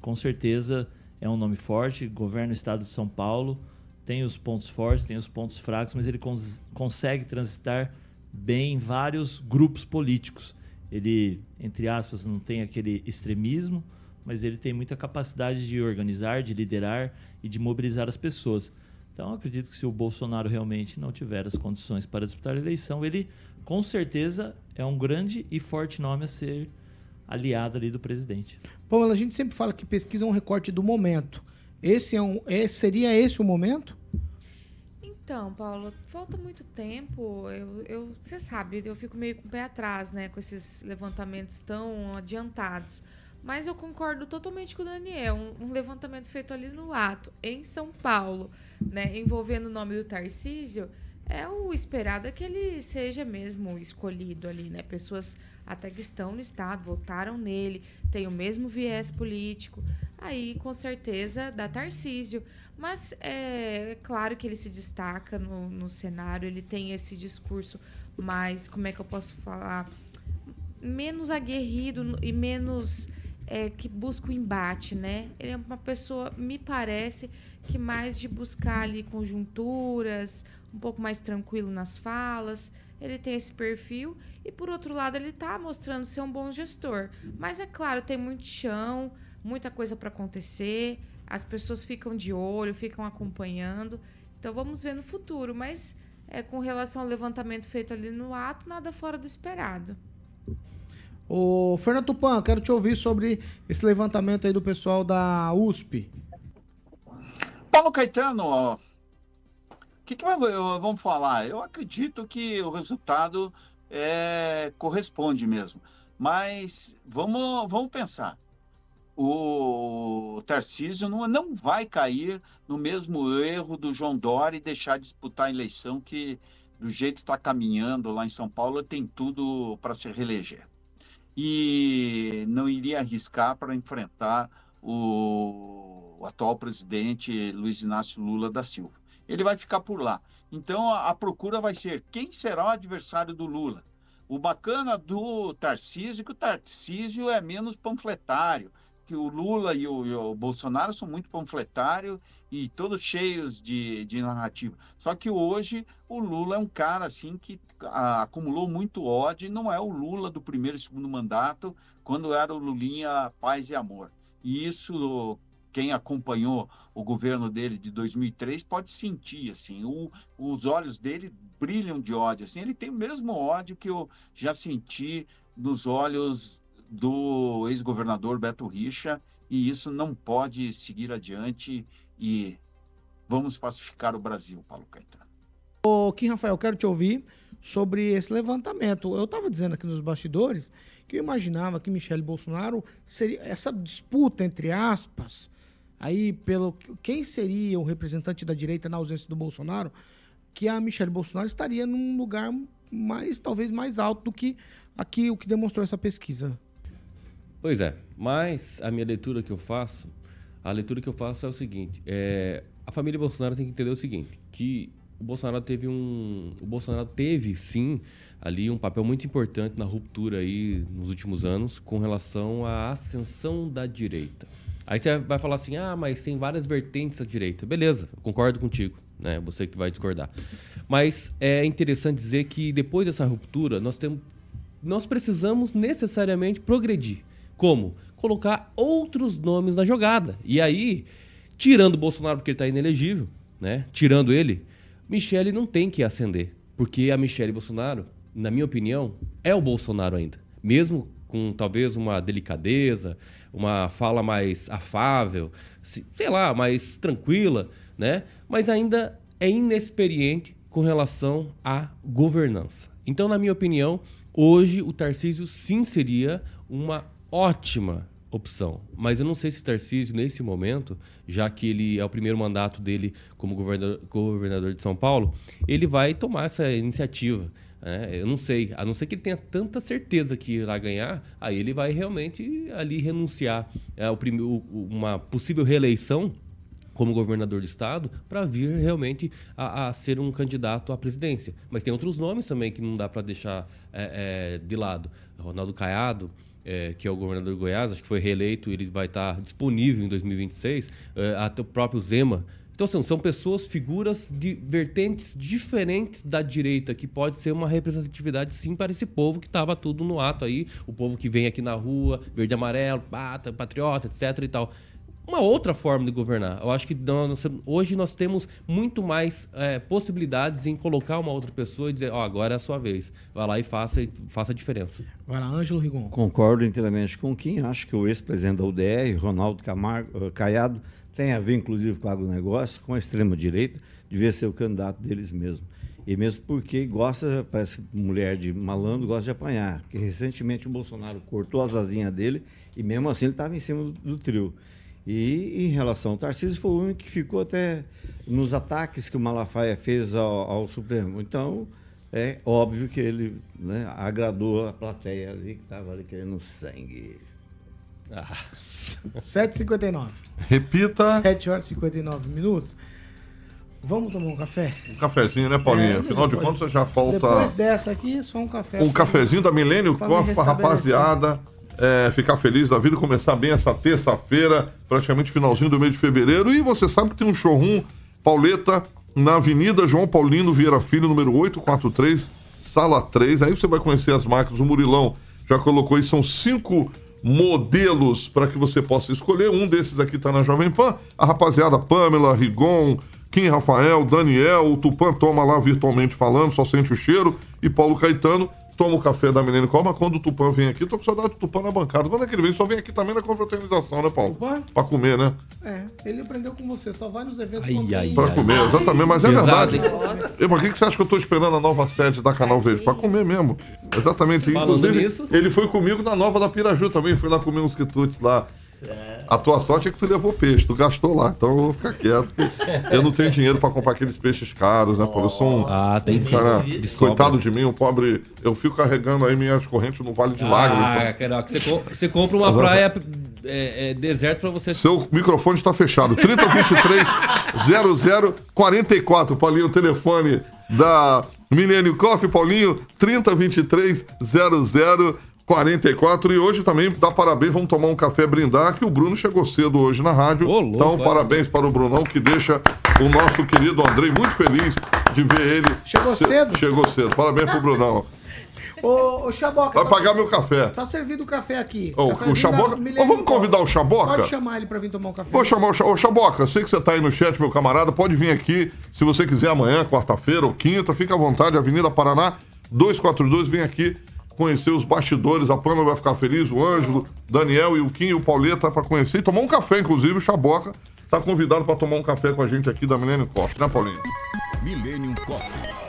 S5: Com certeza é um nome forte, governa o estado de São Paulo, tem os pontos fortes, tem os pontos fracos, mas ele cons consegue transitar bem em vários grupos políticos. Ele, entre aspas, não tem aquele extremismo, mas ele tem muita capacidade de organizar, de liderar e de mobilizar as pessoas. Então, acredito que se o Bolsonaro realmente não tiver as condições para disputar a eleição, ele com certeza é um grande e forte nome a ser aliado ali do presidente.
S1: Pô, a gente sempre fala que pesquisa é um recorte do momento. Esse é um, é- seria esse o momento?
S11: Então, Paulo, falta muito tempo. Eu, eu, você sabe, eu fico meio com o pé atrás, né, com esses levantamentos tão adiantados. Mas eu concordo totalmente com o Daniel. Um, um levantamento feito ali no ato, em São Paulo, né, envolvendo o nome do Tarcísio, é o esperado é que ele seja mesmo escolhido ali, né? Pessoas até que estão no estado, votaram nele, tem o mesmo viés político. Aí, com certeza, dá Tarcísio. Mas é claro que ele se destaca no, no cenário, ele tem esse discurso mais, como é que eu posso falar? Menos aguerrido e menos é, que busca o embate, né? Ele é uma pessoa, me parece, que mais de buscar ali conjunturas, um pouco mais tranquilo nas falas. Ele tem esse perfil e por outro lado ele está mostrando ser um bom gestor. Mas é claro, tem muito chão, muita coisa para acontecer. As pessoas ficam de olho, ficam acompanhando. Então vamos ver no futuro, mas é, com relação ao levantamento feito ali no ato, nada fora do esperado.
S1: Ô, Fernando Tupan, quero te ouvir sobre esse levantamento aí do pessoal da USP.
S6: Paulo Caetano, o que, que vamos falar? Eu acredito que o resultado é, corresponde mesmo. Mas vamos, vamos pensar. O Tarcísio não, não vai cair no mesmo erro do João Dória e deixar de disputar a eleição que, do jeito que está caminhando lá em São Paulo, tem tudo para se reeleger. E não iria arriscar para enfrentar o, o atual presidente Luiz Inácio Lula da Silva. Ele vai ficar por lá. Então a, a procura vai ser quem será o adversário do Lula. O bacana do Tarcísio é que o Tarcísio é menos panfletário, que o Lula e o, e o Bolsonaro são muito panfletários e todos cheios de, de narrativa. Só que hoje o Lula é um cara assim que ah, acumulou muito ódio não é o Lula do primeiro e segundo mandato, quando era o Lulinha paz e amor. E isso quem acompanhou o governo dele de 2003 pode sentir assim, o, os olhos dele brilham de ódio, assim, ele tem o mesmo ódio que eu já senti nos olhos do ex-governador Beto Richa, e isso não pode seguir adiante e vamos pacificar o Brasil, Paulo Caetano.
S1: Ô, Kim Rafael, quero te ouvir sobre esse levantamento. Eu estava dizendo aqui nos bastidores que eu imaginava que Michele Bolsonaro seria essa disputa entre aspas aí pelo quem seria o representante da direita na ausência do Bolsonaro, que a Michele Bolsonaro estaria num lugar mais talvez mais alto do que aqui o que demonstrou essa pesquisa.
S3: Pois é, mas a minha leitura que eu faço, a leitura que eu faço é o seguinte: é, a família Bolsonaro tem que entender o seguinte, que o Bolsonaro teve um, o Bolsonaro teve sim ali um papel muito importante na ruptura aí nos últimos anos com relação à ascensão da direita. Aí você vai falar assim, ah, mas tem várias vertentes à direita. Beleza, concordo contigo, né? Você que vai discordar. Mas é interessante dizer que depois dessa ruptura, nós temos nós precisamos necessariamente progredir. Como? Colocar outros nomes na jogada. E aí, tirando o Bolsonaro porque ele está inelegível, né? Tirando ele, Michele não tem que ascender. Porque a Michele Bolsonaro, na minha opinião, é o Bolsonaro ainda. Mesmo com talvez uma delicadeza, uma fala mais afável, se- sei lá, mais tranquila, né? Mas ainda é inexperiente com relação à governança. Então, na minha opinião, hoje o Tarcísio sim seria uma ótima opção. Mas eu não sei se Tarcísio, nesse momento, já que ele é o primeiro mandato dele como governador, governador de São Paulo, ele vai tomar essa iniciativa. Né? eu não sei, a não ser que ele tenha tanta certeza que irá ganhar, aí ele vai realmente ali renunciar a uma possível reeleição como governador do estado para vir realmente a, a ser um candidato à presidência. Mas tem outros nomes também que não dá para deixar é, é, de lado. Ronaldo Caiado, é, que é o governador de Goiás, acho que foi reeleito, ele vai estar disponível em 2026, é, até o próprio Zema. Então, são, são pessoas, figuras de vertentes diferentes da direita, que pode ser uma representatividade, sim, para esse povo que estava tudo no ato aí, o povo que vem aqui na rua, verde e amarelo, pata, patriota, etc e tal uma outra forma de governar. Eu acho que nós, hoje nós temos muito mais é, possibilidades em colocar uma outra pessoa e dizer, ó, agora é a sua vez. Vai lá e faça, faça a diferença.
S1: Vai lá, Ângelo Rigon.
S4: Concordo inteiramente com Kim. Acho que o ex-presidente da UDR, Ronaldo Camargo, eh, Caiado, tem a ver, inclusive, com o agronegócio, com a extrema-direita, devia ser o candidato deles mesmo. E mesmo porque gosta, parece mulher de malandro, gosta de apanhar. Porque recentemente o Bolsonaro cortou as asinhas dele e mesmo assim ele estava em cima do, do trio. E em relação ao Tarcísio, foi o único que ficou até nos ataques que o Malafaia fez ao, ao Supremo. Então, é óbvio que ele né, agradou a plateia ali, que estava ali querendo sangue.
S3: Ah.
S1: 7h59.
S2: Repita.
S1: 7 horas e 59 minutos. Vamos tomar um café?
S2: Um cafezinho, né, Paulinho?
S1: É,
S2: Afinal de
S1: depois-
S2: contas, já falta
S1: Depois dessa aqui, só um café.
S2: um cafezinho da Milênio Coffee pra rapaziada. é, ficar feliz da vida, começar bem essa terça-feira, praticamente finalzinho do mês de fevereiro. E você sabe que tem um showroom Pauleta na Avenida João Paulino Vieira Filho, número 843, sala 3. Aí você vai conhecer as marcas. O Murilão já colocou aí, são cinco modelos para que você possa escolher. Um desses aqui está na Jovem Pan. A rapaziada Pamela, Rigon, Kim Rafael, Daniel, o Tupan toma lá virtualmente falando, só sente o cheiro. E Paulo Caetano toma o café da Milene Coma. Quando o Tupã vem aqui, tô com saudade do Tupã na bancada. Quando é que ele vem? Só vem aqui também na confraternização, né, Paulo? Pra comer, né?
S1: É, ele aprendeu com você, só vai nos eventos
S3: Ai, ai,
S2: Pra comer, exatamente, mas é
S3: Pesado,
S2: verdade.
S3: hein?
S2: E por que, que você acha que eu tô esperando a nova sede da Canal Verde? Pra comer mesmo. Exatamente.
S3: Falando
S2: Inclusive,
S3: nisso-
S2: ele foi comigo na nova da Piraju também. Fui lá comer uns quitutes lá. A tua sorte é que tu levou peixe, tu gastou lá. Então eu vou ficar quieto. porque Eu não tenho dinheiro pra comprar aqueles peixes caros, né, Paulo? Eu sou um.
S3: Ah, tem sim.
S2: cara,
S3: De
S2: coitado de mim, um pobre. Eu fico carregando aí minhas correntes no Vale de Lágrimas.
S3: Ah, Carioca, você, co- você compra uma praia é, é, deserto pra você.
S2: Seu microfone está fechado. 3023 0044. Paulinho, o telefone da Milênio Coffee, Paulinho. 3023 0044. E hoje também dá parabéns. Vamos tomar um café brindar, que o Bruno chegou cedo hoje na rádio.
S3: Ô, louco,
S2: então, parabéns para o Brunão, que deixa o nosso querido Andrei muito feliz de ver ele.
S1: Chegou
S2: ce-
S1: cedo?
S2: Chegou cedo. Parabéns pro Brunão.
S1: Ô, ô Chaboca.
S2: Vai
S1: tá-
S2: pagar meu café.
S1: Tá servido o café aqui.
S2: Ô,
S1: Cafezinho
S2: o Chaboca.
S1: da
S2: Ô, vamos convidar o. Chaboca?
S1: Pode chamar ele pra vir tomar um café.
S2: Vou chamar o, Cha- ô, Chaboca, sei que você tá aí no chat, meu camarada. Pode vir aqui, se você quiser, amanhã, quarta-feira ou quinta. Fica à vontade, Avenida Paraná, 242. Vem aqui conhecer os bastidores. A Pamela vai ficar feliz, o Ângelo, Daniel e o Kim e o Pauleta para conhecer. E tomar um café, inclusive, o Chaboca tá convidado para tomar um café com a gente aqui da Millennium Coffee, né, Paulinho?
S8: Millennium Coffee.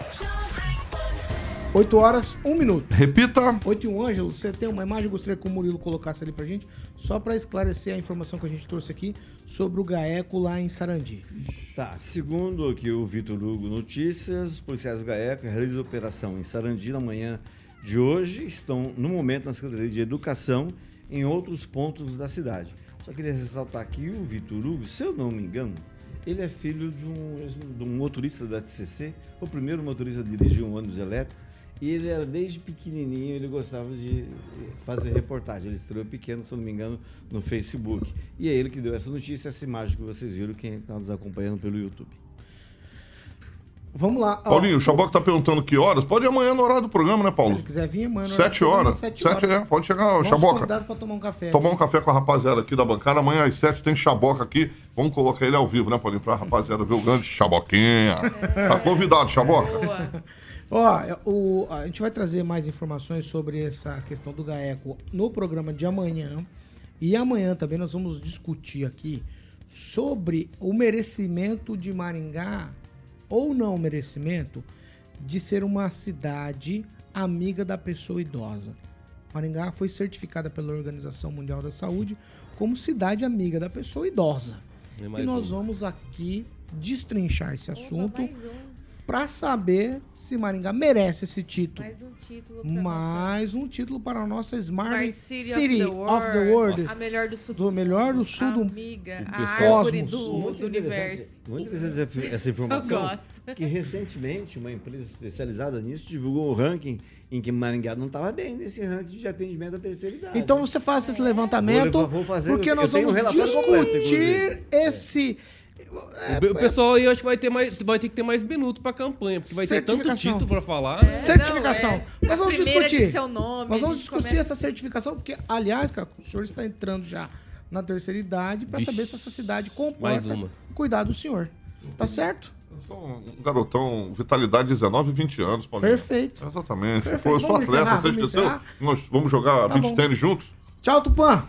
S1: 8 horas, 1 minuto.
S2: Repita.
S1: 8 e 1, Ângelo, você tem uma imagem, eu gostaria que o Murilo colocasse ali pra gente, só pra esclarecer a informação que a gente trouxe aqui sobre o GAECO lá em Sarandi.
S4: Tá, segundo aqui o Vitor Hugo Notícias, os policiais do GAECO realizam operação em Sarandi na manhã de hoje, estão no momento na Secretaria de Educação em outros pontos da cidade. Só queria ressaltar que o Vitor Hugo, se eu não me engano, ele é filho de um, de um motorista da TCC, o primeiro motorista a dirigir um ônibus elétrico, e ele era desde pequenininho, ele gostava de fazer reportagem. Ele estreou pequeno, se eu não me engano, no Facebook. E é ele que deu essa notícia, essa imagem que vocês viram, quem está nos acompanhando pelo YouTube.
S1: Vamos lá. ó,
S2: Paulinho, o Chaboca tá perguntando que horas. Pode ir amanhã no horário do programa, né,
S1: Se
S2: Paulo?
S1: ele quiser vir amanhã. no
S2: Sete horas.
S1: programa,
S2: Sete, é, pode chegar,
S1: Nosso
S2: Chaboca.
S1: convidado pra tomar um café.
S2: Tomar um café com a rapaziada aqui da bancada. Amanhã às 7 tem Chaboca aqui. Vamos colocar ele ao vivo, né, Paulinho? Pra rapaziada ver o grande Chaboquinha. Tá convidado, Chaboca.
S11: Boa.
S1: Ó, o- a gente vai trazer mais informações sobre essa questão do GAECO no programa de amanhã. E amanhã também nós vamos discutir aqui sobre o merecimento de Maringá, ou não merecimento, de ser uma cidade amiga da pessoa idosa. Maringá foi certificada pela Organização Mundial da Saúde como cidade amiga da pessoa idosa.
S3: É
S1: E
S3: mais
S1: nós
S3: um.
S1: vamos aqui destrinchar esse assunto
S11: mais um.
S1: Para saber se Maringá merece esse título.
S11: Mais um título pra
S1: Mais um título para a nossa Smart,
S11: Smart City,
S1: City,
S11: of, the
S1: of the
S11: World.
S1: World.
S11: A melhor do sul.
S1: Do melhor do sul do
S11: Amiga,
S4: do
S11: a árvore do, do
S4: interessante-
S11: universo.
S4: Muito interessante essa- informação.
S11: Eu gosto.
S4: Que recentemente uma empresa especializada nisso divulgou um ranking em que Maringá não estava bem nesse ranking de atendimento da terceira idade.
S1: Então você faça esse levantamento,
S4: Vou levar- vou fazer,
S1: porque nós
S4: tenho um
S1: vamos
S4: relatório completo,
S1: discutir
S4: inclusive.
S1: Esse...
S3: O, o pessoal aí acho que vai ter, mais, vai ter que ter mais minutos pra campanha, porque vai ter tanto título pra falar. né?
S1: certificação.
S11: não, é.
S1: Nós vamos
S11: primeira
S1: discutir.
S11: de seu nome,
S1: Nós vamos discutir
S11: começa-
S1: essa certificação, porque, aliás, cara, o senhor está entrando já na terceira idade para
S3: Vixe.
S1: saber se essa cidade comporta
S3: Mais uma.
S1: cuidar do senhor. Tá certo?
S2: Eu sou um garotão, vitalidade 19 e 20 anos, Paulinho.
S1: Perfeito.
S2: Exatamente.
S1: Perfeito.
S2: Pô, eu sou
S1: Vamos
S2: atleta,
S1: encerrar,
S2: você
S1: vamos
S2: esqueceu?
S1: encerrar?
S2: Nós vamos jogar
S1: Tá
S2: beach tênis juntos?
S1: Tchau, Tupã.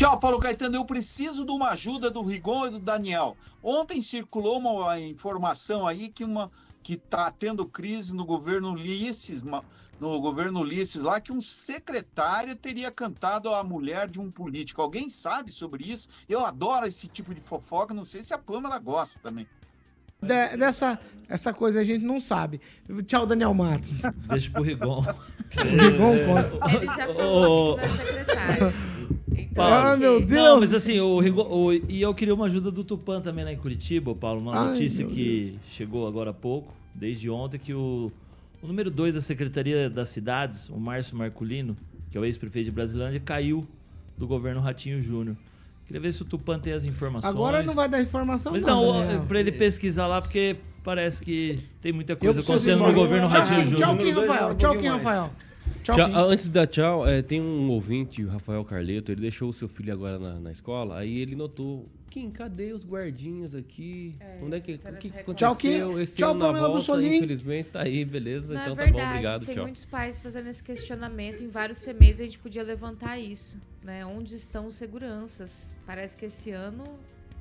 S6: Tchau, Paulo Caetano. Eu preciso de uma ajuda do Rigon e do Daniel. Ontem circulou uma informação aí que uma que está tendo crise no governo Ulisses, no governo Ulisses lá, que um secretário teria cantado a mulher de um político. Alguém sabe sobre isso? Eu adoro esse tipo de fofoca. Não sei se a Pamela gosta também.
S1: De- dessa essa coisa a gente não sabe. Tchau, Daniel Matos.
S5: Deixa pro Rigon.
S1: Rigon conta.
S11: Ele já falou que não é secretário. Então,
S1: Ah, meu. Deus.
S5: Não, mas assim, o, o- e eu queria uma ajuda do Tupã também lá em Curitiba, Paulo. Uma
S1: Ai,
S5: notícia que chegou agora há pouco, desde ontem, que o, o número 2 da Secretaria das Cidades, o Márcio Marculino, que é o ex-prefeito de Brasilândia, caiu do governo Ratinho Júnior. Queria ver se o Tupan tem as informações.
S1: Agora não vai dar informação
S5: Mas não,
S1: né?
S5: pra ele pesquisar lá, porque parece que tem muita coisa acontecendo no governo Ratinho Júnior.
S1: Tchau, Rafael. Tchau. Rafael. Tchau,
S3: Tchau, ah, antes da tchau, é, tem um ouvinte, o Rafael Carleto, ele deixou o seu filho agora na, na escola, aí ele notou, Kim, cadê os guardinhas aqui? Onde é que,
S11: tá
S3: o que, que aconteceu?
S1: Tchau, Kim.
S3: Esse
S1: Tchau,
S3: ano na
S1: Pamela Bussolini.
S3: Infelizmente, tá aí, beleza?
S11: Não,
S3: então
S11: é
S3: tá
S11: verdade,
S3: bom, obrigado,
S11: tem
S3: tchau.
S11: muitos pais fazendo esse questionamento. Em vários CMEs a gente podia levantar isso, né? Onde estão os seguranças? Parece que esse ano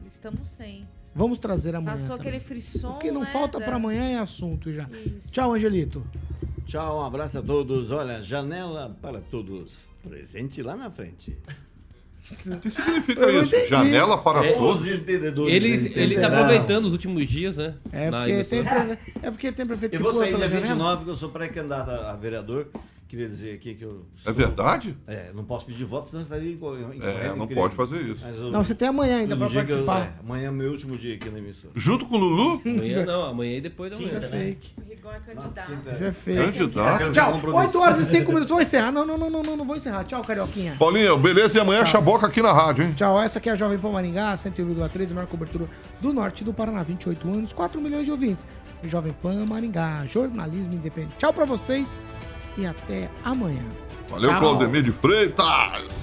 S11: estamos sem.
S1: Vamos trazer amanhã.
S11: Passou
S1: também.
S11: aquele frisson,
S1: O que não
S11: né,
S1: falta
S11: da-
S1: pra amanhã é assunto já.
S11: Isso.
S1: Tchau, Angelito.
S4: Tchau, um abraço a todos. Olha, janela para todos. Presente lá na frente.
S2: O que significa
S1: Eu
S2: isso?
S1: entendi.
S2: Janela para
S3: É,
S2: todos?
S4: Os entendedores
S3: Ele, ele tá
S4: entenderão.
S3: aproveitando os últimos dias, né?
S1: É porque, tem, é porque tem prefeito
S4: Eu vou sair dia
S1: pela janela.
S4: 29, que eu sou pré-candidato a vereador. Queria dizer aqui que eu.
S2: É verdade?
S4: É, não posso pedir voto, senão estaria inco- incorreto.
S2: É, não pode fazer isso.
S4: Mas eu-
S1: Não, você tem amanhã ainda
S4: dia que eu-
S1: participar.
S4: é, amanhã é meu último dia aqui na emissora.
S2: Junto com o Lulu?
S3: Amanhã não, amanhã e depois da
S1: Isso é
S3: manhã.
S1: fake.
S11: O Rigon é candidato.
S1: Isso é fake.
S2: Candidato.
S1: Tchau. 8 horas e 5 minutos. Vou encerrar. Não, não, não, não, não, não vou encerrar. Tchau, Carioquinha.
S2: Paulinho, beleza? E amanhã chaboca aqui na rádio, hein?
S1: Tchau, essa aqui é a Jovem Pan Maringá, 101,3, a maior cobertura do norte do Paraná, 28 anos, 4 milhões de ouvintes. Jovem Pan Maringá, jornalismo independente. Tchau pra vocês e até amanhã.
S2: Valeu,
S1: Tchau.
S2: Claudemir de Freitas.